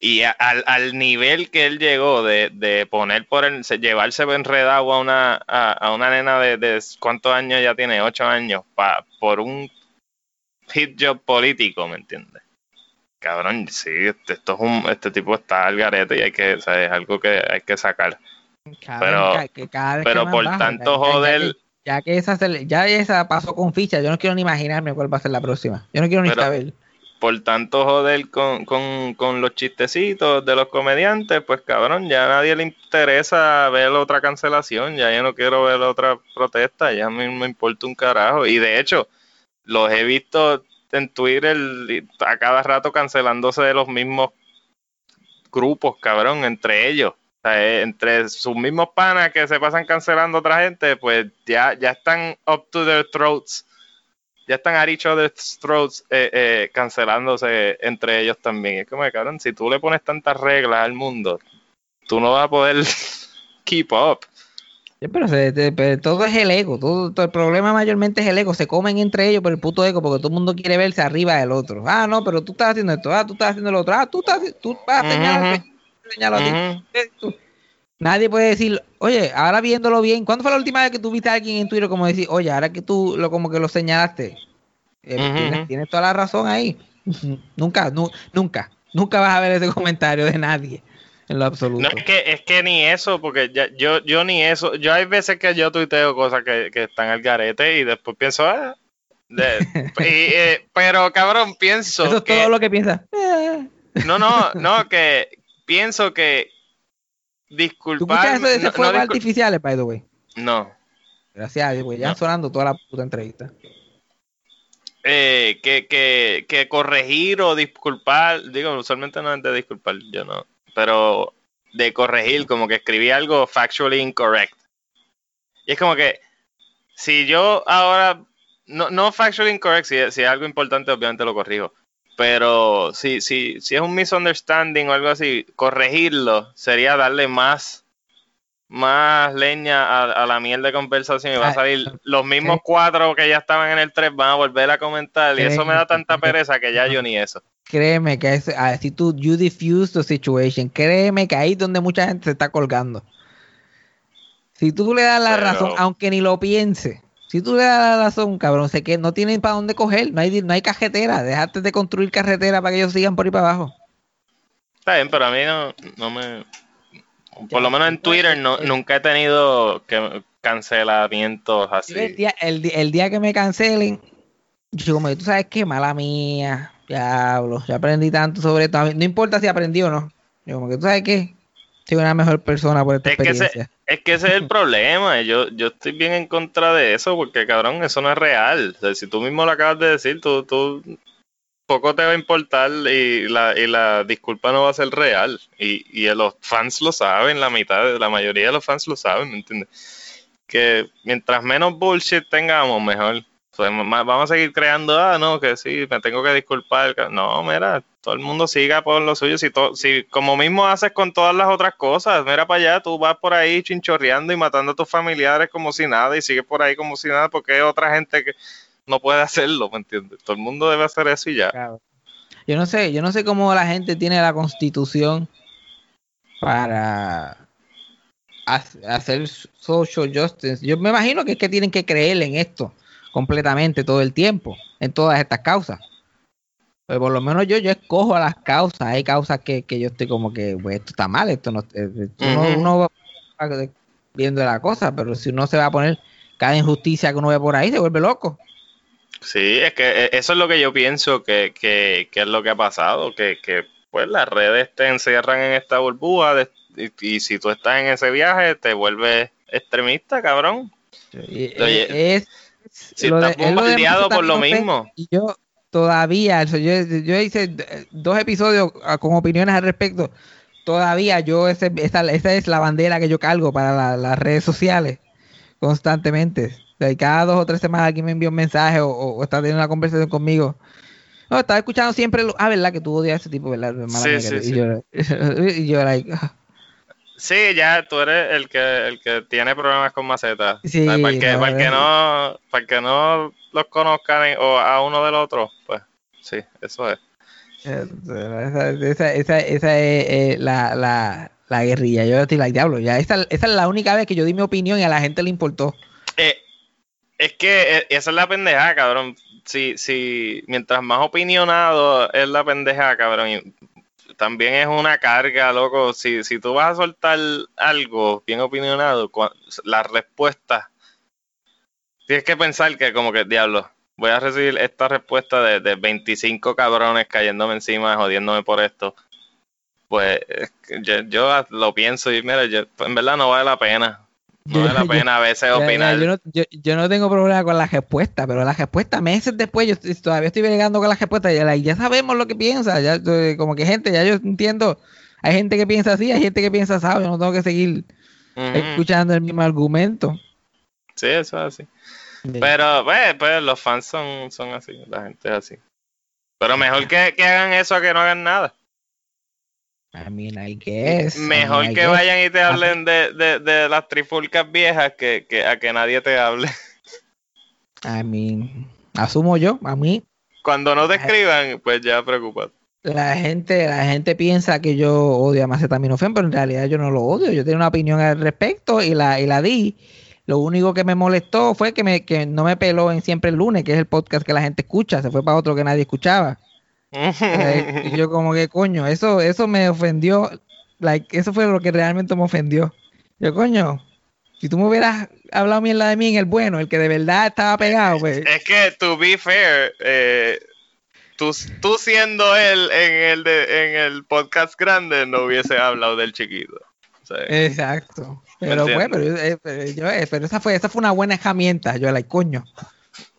y al, al, nivel que él llegó de, de poner por el, llevarse enredado a una, a, a una nena de, de, cuántos años ya tiene, ocho años, pa, por un hit job político, ¿me entiendes? Cabrón, sí, este, esto es un, este tipo está al garete y hay que, es algo que hay que sacar. Pero que cada pero por baja, tanto ya, joder. Ya que, ya que, esa se, ya esa pasó con ficha, yo no quiero ni imaginarme cuál va a ser la próxima. Yo no quiero ni pero, saber. Por tanto joder con, con, con los chistecitos de los comediantes, pues cabrón, ya a nadie le interesa ver otra cancelación, ya yo no quiero ver otra protesta, ya a mí me importa un carajo. Y de hecho, los he visto en Twitter a cada rato cancelándose de los mismos grupos, cabrón, entre ellos. O sea, eh, entre sus mismos panas que se pasan cancelando a otra gente, pues ya, ya están up to their throats. Ya están a each other's throats eh, eh, cancelándose entre ellos también. Es como, cabrón, si tú le pones tantas reglas al mundo, tú no vas a poder keep up. Sí, pero, se, te, pero, todo es el ego, todo, todo, el problema mayormente es el ego, se comen entre ellos por el puto ego porque todo el mundo quiere verse arriba del otro. Ah, no, pero tú estás haciendo esto, ah, tú estás haciendo lo otro, ah, tú estás, tú vas a uh -huh. señalo a ti. Nadie puede decir, oye, ahora viéndolo bien, ¿cuándo fue la última vez que tú viste a alguien en Twitter como decir, oye, ahora que tú lo como que lo señalaste? Eh, uh -huh. tienes, tienes, toda la razón ahí. nunca, nu nunca, nunca vas a ver ese comentario de nadie en lo absoluto. No, es que, es que ni eso, porque ya, yo, yo ni eso, yo hay veces que yo tuiteo cosas que, que están al garete y después pienso, ah, de, y, eh, pero cabrón, pienso Eso es que, todo lo que piensas. No, no, no, que pienso que disculpar... ¿Tú escuchas eso de no, fuegos no, artificiales, by the way? No. Gracias a Dios, güey, ya No. sonando toda la puta entrevista. Eh, que, que, que corregir o disculpar, digo, usualmente no es de disculpar, yo no, pero de corregir, como que escribí algo factually incorrect. Y es como que, si yo ahora, no, no factually incorrect, si, si es algo importante, obviamente lo corrijo. Pero si, si, si es un misunderstanding o algo así, corregirlo sería darle más, más leña a, a la miel de conversación y va a Ah, salir los mismos cuatro que ya estaban en el 3 van a volver a comentar y eso me da tanta pereza que ya yo ni eso. Créeme que es así tú, you diffuse the situation. Créeme que ahí es donde mucha gente se está colgando. Si tú le das la Pero- razón, aunque ni lo piense, si tú le das la razón, cabrón, sé que no tienen para dónde coger, no hay, no hay carretera, déjate de construir carretera para que ellos sigan por ahí para abajo. Está bien, pero a mí no, no me... Por lo menos en Twitter no, nunca he tenido que, cancelamientos así. El, día, el, día que me cancelen, yo como tú sabes qué, mala mía, diablo, ya aprendí tanto sobre esto, no importa si aprendí o no, yo como que tú sabes qué, soy una mejor persona por esta Es que, experiencia. ese, es que ese es el problema. Yo, yo estoy bien en contra de eso porque, cabrón, eso no es real. O sea, si tú mismo lo acabas de decir, tú, tú poco te va a importar y la, y la disculpa no va a ser real. Y, y los fans lo saben, la mitad, la mayoría de los fans lo saben, ¿me entiendes? Que mientras menos bullshit tengamos, mejor. Vamos a seguir creando, ah, no, que sí, me tengo que disculpar. No, mira, todo el mundo siga por lo suyo. Si, to- si como mismo haces con todas las otras cosas, mira para allá, tú vas por ahí chinchorreando y matando a tus familiares como si nada y sigues por ahí como si nada porque hay otra gente que no puede hacerlo, ¿me entiendes? Todo el mundo debe hacer eso y ya. Yo no sé, yo no sé cómo la gente tiene la constitución para ha- hacer social justice. Yo me imagino que es que tienen que creer en esto completamente todo el tiempo, en todas estas causas. Pero por lo menos yo, yo escojo a las causas. Hay causas que, que yo estoy como que, pues esto está mal, esto no. eh, esto uno, va viendo la cosa, pero si uno se va a poner cada injusticia que uno ve por ahí se vuelve loco. Sí, es que eh, eso es lo que yo pienso que, que, que es lo que ha pasado, que, que pues las redes te encierran en esta burbuja de- y, y si tú estás en ese viaje te vuelves extremista, cabrón. Es, si lo de- estás bombardeado por lo mismo. Y yo todavía, yo, yo hice dos episodios ah, con opiniones al respecto. Todavía yo, ese, esa, esa es la bandera que yo cargo para la- las redes sociales constantemente. Cada dos o tres semanas alguien me envía un mensaje o, está teniendo una conversación conmigo. No, estaba escuchando siempre. lo- ah, ¿verdad? Que tú odias a ese tipo, ¿verdad? Mala Sí. Y yo, y yo, like, ah. Sí, ya tú eres el que el que tiene problemas con macetas. Sí, O sea, para, el que, no, para el que no para el que no los conozcan o a uno del otro, pues sí, eso es. Esa, esa, esa, esa es eh, la, la, la guerrilla. Yo estoy like, diablo. Ya, esa, esa es la única vez que yo di mi opinión y a la gente le importó. Eh, es que eh, esa es la pendeja, cabrón. Si, si, mientras más opinionado es la pendeja, cabrón, también es una carga, loco. Si, si tú vas a soltar algo bien opinionado, cua- la respuesta, tienes que pensar que como que, diablo, voy a recibir esta respuesta de, de 25 cabrones cayéndome encima, jodiéndome por esto. Pues yo, yo lo pienso y mira, yo, en verdad no vale la pena. No vale la pena a veces opinar. Yo no, yo, yo no tengo problema con la respuesta, pero la respuesta meses después, yo todavía estoy bregando con la respuesta. Ya, ya sabemos lo que piensa. Ya, eh, como que gente, ya yo entiendo. Hay gente que piensa así, hay gente que piensa así. Yo no tengo que seguir escuchando el mismo argumento. Sí, eso es así. Pero, pues, pues, los fans son, son así, la gente es así. Pero mejor que, que hagan eso a que no hagan nada. I mean, I guess. Mejor I que guess. vayan y te hablen de, de, de las trifulcas viejas que, que a que nadie te hable. I mean, asumo yo, a mí, Cuando no te escriban, pues ya preocupate. la gente, la gente piensa que yo odio a Macetaminofen, pero en realidad yo no lo odio. Yo tengo una opinión al respecto y la, y la di. Lo único que me molestó fue que, me, que no me peló en Siempre el Lunes, que es el podcast que la gente escucha. Se fue para otro que nadie escuchaba. Y yo como que, coño, eso, eso me ofendió. Like, eso fue lo que realmente me ofendió. Yo, coño, si tú me hubieras hablado mierda de mí en el bueno, el que de verdad estaba pegado, pues... Es que, to be fair, eh, tú, tú siendo él en el, de, en el podcast grande, no hubiese hablado del chiquito. Exacto. Pero ¿Me bueno, pero, eh, pero yo, eh, pero esa fue, esa fue una buena herramienta. Yo la coño.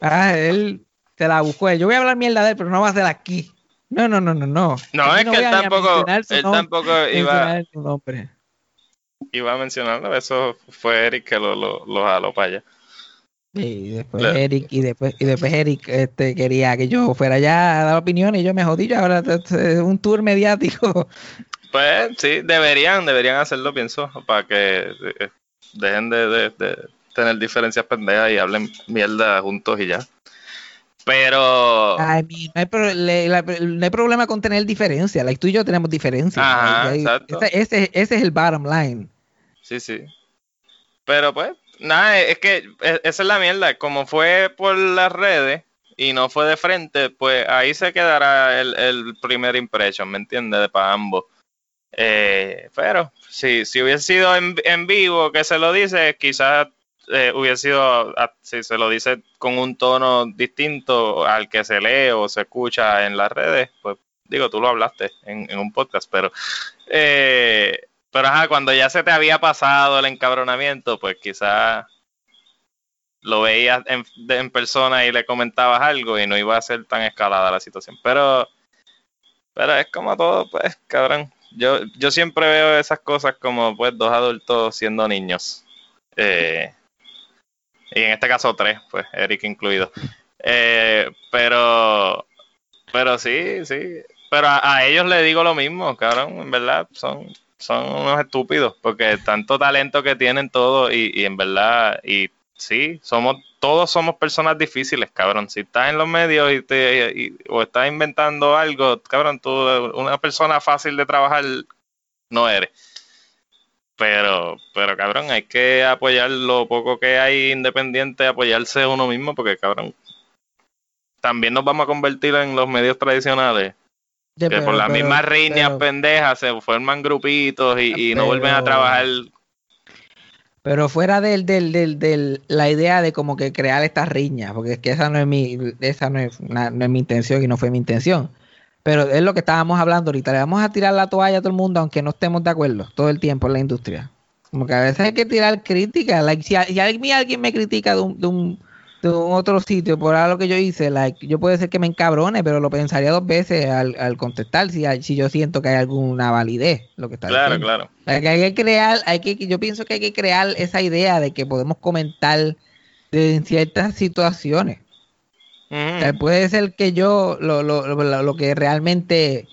Ah, él se la buscó. él. Yo voy a hablar mierda de él, pero no va a ser aquí. No, no, no, no, no. no, es que él tampoco, él tampoco iba, iba a mencionarlo. Eso fue Eric que lo, lo, lo jaló para allá. Y después Le- Eric, y después, y después Eric este, quería que yo fuera allá a dar opiniones y yo me jodí. Yo ahora es un tour mediático. Pues sí, deberían, deberían hacerlo, pienso, para que eh, dejen de, de- de tener diferencias pendejas y hablen mierda juntos y ya. Pero, Ay, mi- no, hay pro- le- la- no hay problema con tener diferencia. Like, tú y yo tenemos diferencias. Ajá, Like, exacto. ese, ese- ese es el bottom line. sí, sí. Pero pues, nada, es que e- esa es la mierda. Como fue por las redes y no fue de frente, pues ahí se quedará el, el primer impression, ¿me entiendes? Para ambos. Eh, pero si, si hubiese sido en, en vivo que se lo dice, quizás eh, hubiese sido, ah, si se lo dice con un tono distinto al que se lee o se escucha en las redes, pues digo, tú lo hablaste en, un podcast, pero eh, pero ajá, cuando ya se te había pasado el encabronamiento, pues quizás lo veías en persona y le comentabas algo y no iba a ser tan escalada la situación. Pero, pero es como todo, pues, cabrón. Yo, yo siempre veo esas cosas como pues dos adultos siendo niños. Eh, y en este caso tres, pues, Eric incluido. Eh, pero, pero sí, sí. Pero a, ellos le digo lo mismo, cabrón, en verdad, son, son unos estúpidos, porque tanto talento que tienen todos y, y en verdad, y sí, somos, todos somos personas difíciles, cabrón. Si estás en los medios y te, y- o estás inventando algo, cabrón, tú, una persona fácil de trabajar no eres. Pero, pero cabrón, hay que apoyar lo poco que hay independiente, apoyarse uno mismo, porque cabrón, también nos vamos a convertir en los medios tradicionales que pero- por las pero- mismas riñas pendejas se forman grupitos y, y no vuelven a trabajar. Pero fuera del, del, del, del, la idea de como que crear estas riñas, porque es que esa no es mi, esa no es, no es mi intención y no fue mi intención. Pero es lo que estábamos hablando ahorita. Le vamos a tirar la toalla a todo el mundo, aunque no estemos de acuerdo todo el tiempo en la industria. Como que a veces hay que tirar crítica. Like, si, si alguien, alguien me critica de un, de un, de un otro sitio por algo que yo hice, like, yo puede ser que me encabrone, pero lo pensaría dos veces al, al contestar si, si yo siento que hay alguna validez lo que está Claro, diciendo. claro. Like, hay que crear, hay que, yo pienso que hay que crear esa idea de que podemos comentar de, en ciertas situaciones. O sea, Ujú. puede ser que yo lo, lo, lo, lo que realmente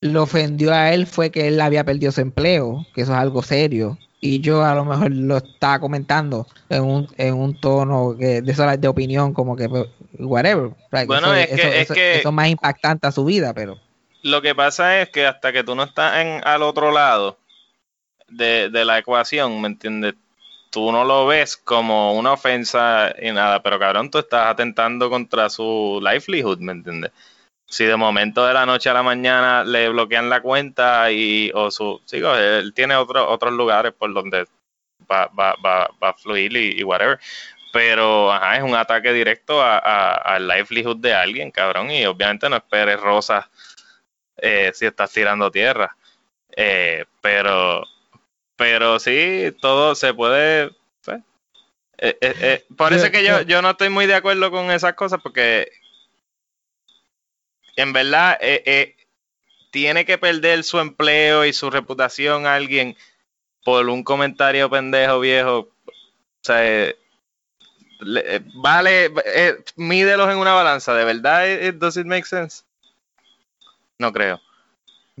lo ofendió a él fue que él había perdido su empleo, que eso es algo serio. Y yo a lo mejor lo estaba comentando en un, en un tono que, de, eso, de opinión, como que pues, whatever. Like, Bueno, eso, es que- eso- es que- eso es más impactante a su vida, pero Lo que pasa es que hasta que tú no estás en, al otro lado de, de la ecuación, ¿me entiendes? Tú no lo ves como una ofensa y nada, pero cabrón, tú estás atentando contra su livelihood, ¿me entiendes? Si de momento de la noche a la mañana le bloquean la cuenta y o su, sigo, él tiene otro, otros lugares por donde va, va, va, va a fluir y, whatever. Pero ajá, es un ataque directo a- a- al livelihood de alguien, cabrón, y obviamente no esperes rosas eh, si estás tirando tierra. Eh, pero, pero sí, todo se puede. pues, eh, eh, eh, es que yo, yo- no estoy muy de acuerdo con esas cosas, porque en verdad tiene que perder su empleo y su reputación alguien por un comentario pendejo viejo. O sea, le- vale, mídelos en una balanza. ¿De verdad it- does it make sense? No creo.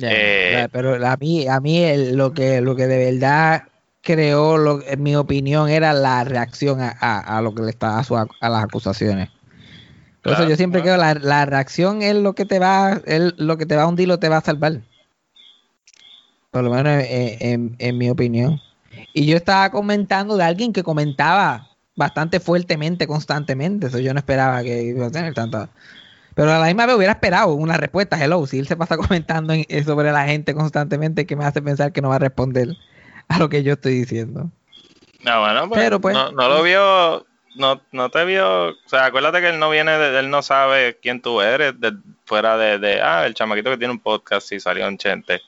Eh, pero a mí, a mí lo que lo que de verdad creó, lo, en mi opinión, era la reacción a, a- a lo que le está a, su- a las acusaciones. Por eso yo siempre creo claro. la, la reacción es lo que te va, es lo que te va a hundir, lo te va a salvar. Por lo menos en, en- en mi opinión. Y yo estaba comentando de alguien que comentaba bastante fuertemente, constantemente. Eso yo no esperaba que iba a tener tanta. Pero a la misma vez hubiera esperado una respuesta. Hello, si él se pasa comentando en- eh, sobre la gente constantemente, que me hace pensar que no va a responder a lo que yo estoy diciendo. No, bueno, pues, Pero, pues, no, no lo vio, no, no te vio, o sea, acuérdate que él no viene, de, él no sabe quién tú eres, de- fuera de, de, ah, el chamaquito que tiene un podcast y salió en Chente.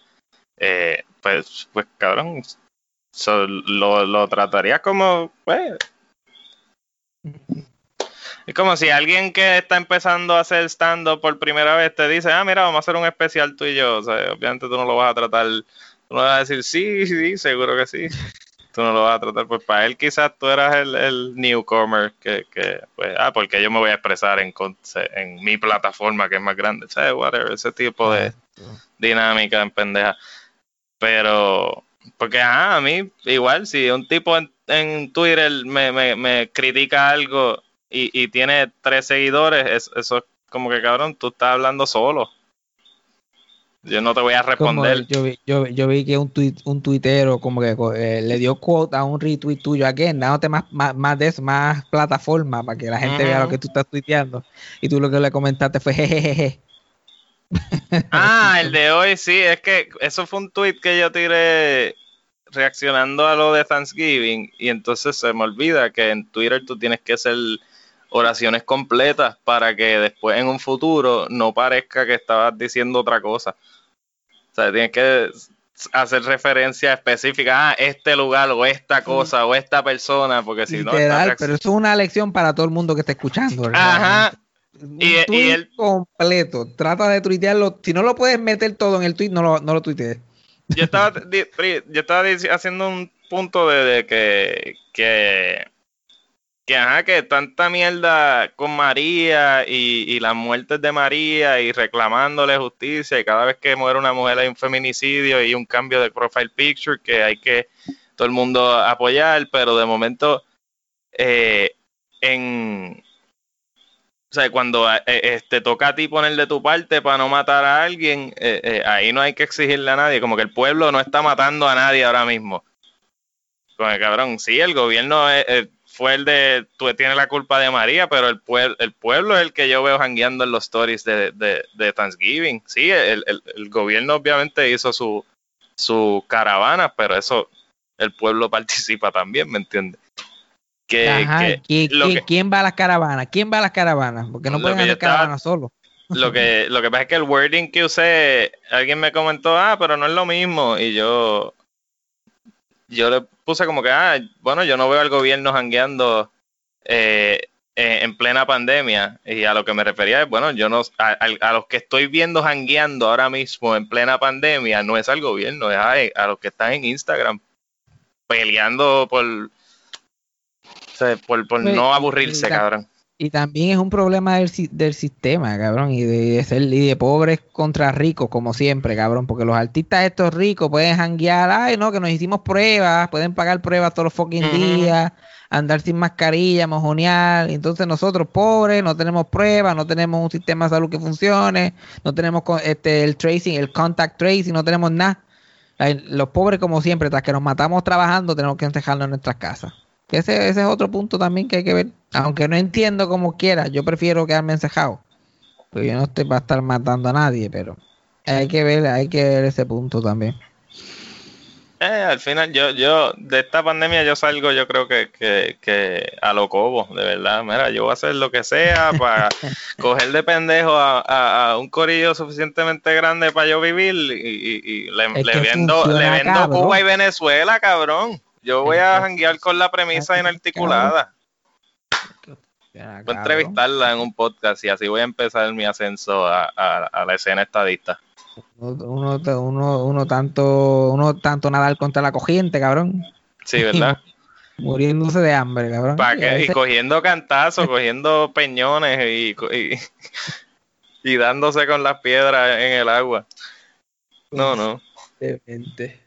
Eh, pues, pues, cabrón, so, lo, lo trataría como, pues, es como si alguien que está empezando a hacer stand-up por primera vez te dice, ah, mira, vamos a hacer un especial tú y yo, o sea, obviamente tú no lo vas a tratar, tú no vas a decir, sí, sí, seguro que sí tú no lo vas a tratar, pues para él quizás tú eras el, el newcomer que, que, pues, ah, porque yo me voy a expresar en, con- en mi plataforma que es más grande, ¿sabes? Whatever, ese tipo de dinámica en pendeja. Pero, porque, ajá, a mí, igual, si un tipo en, en Twitter me, me, me critica algo y, y tiene tres seguidores, es- eso es como que, cabrón, tú estás hablando solo. Yo no te voy a responder. yo, vi, yo, yo vi que un, tuit, un tuitero como que eh, le dio quote a un retweet tuyo again, dándote más, más, más de eso, más plataforma para que la gente vea lo que tú estás tuiteando. Y tú lo que le comentaste fue jejeje. Ah, el de hoy sí, es que eso fue un tweet que yo tiré reaccionando a lo de Thanksgiving y entonces se me olvida que en Twitter tú tienes que hacer oraciones completas para que después en un futuro no parezca que estabas diciendo otra cosa. O sea, tienes que hacer referencia específica a este lugar o esta cosa o esta persona, porque si no... Pero eso es una lección para todo el mundo que está escuchando. Ajá. Y- y tweet él- completo. Trata de tuitearlo. Si no lo puedes meter todo en el tweet, no lo, no lo tuitees. yo estaba, yo estaba haciendo un punto de, de que, que, que, ajá, que tanta mierda con María y, las muertes de María y reclamándole justicia y cada vez que muere una mujer hay un feminicidio y un cambio de profile picture que hay que todo el mundo apoyar, pero de momento eh, en... O sea, cuando eh, eh, te toca a ti poner de tu parte para no matar a alguien, eh, ahí no hay que exigirle a nadie. Como que el pueblo no está matando a nadie ahora mismo. Como que, cabrón, sí, el gobierno eh, fue el de. Tú tienes la culpa de María, pero el, pueblo el pueblo es el que yo veo jangueando en los stories de, de, de Thanksgiving. Sí, el, el, el gobierno obviamente hizo su, su caravana, pero eso. el pueblo participa también, ¿me entiendes? Que, Ajá, que ¿quién, que- quién va a las caravanas? ¿Quién va a las caravanas? Porque no pueden hacer caravanas solos. Lo que, lo que pasa es que el wording que usé, alguien me comentó, ah, pero no es lo mismo. Y yo, yo le puse como que, ah, bueno, yo no veo al gobierno jangueando eh, eh, en plena pandemia. Y a lo que me refería es, bueno, yo no, a, a- a los que estoy viendo jangueando ahora mismo en plena pandemia, no es al gobierno, es a, a los que están en Instagram peleando por, o sea, por, por Pues, no aburrirse, cabrón. Y también es un problema del, del sistema, cabrón, y de ser y de pobres contra ricos, como siempre, cabrón, porque los artistas estos ricos pueden janguear, ay, no, que nos hicimos pruebas, pueden pagar pruebas todos los fucking días, andar sin mascarilla, mojonear, entonces nosotros pobres no tenemos pruebas, no tenemos un sistema de salud que funcione, no tenemos este el tracing, el contact tracing, no tenemos nada. Los pobres, como siempre, tras que nos matamos trabajando, tenemos que encerrarnos en nuestras casas. Ese, ese es otro punto también que hay que ver. Aunque no entiendo como quiera, yo prefiero quedarme encejado. Pues yo no estoy para estar matando a nadie, pero hay que ver, hay que ver ese punto también. Eh, al final, yo, yo, de esta pandemia yo salgo, yo creo que, que, que a lo cobo, de verdad. Mira, yo voy a hacer lo que sea para coger de pendejo a, a- a un corillo suficientemente grande para yo vivir y, y- y le, le vendo, le vendo cabrón. Cuba y Venezuela, cabrón. Yo voy a janguear con la premisa funciona, Voy a entrevistarla en un podcast y así voy a empezar mi ascenso a, a- a la escena estadista. Uno, uno, uno, tanto, uno tanto nadar contra la corriente, cabrón. Sí, ¿verdad? Muriéndose de hambre, cabrón. Y veces- cogiendo cantazos, cogiendo peñones y, y, y dándose con las piedras en el agua. No, no. Demente.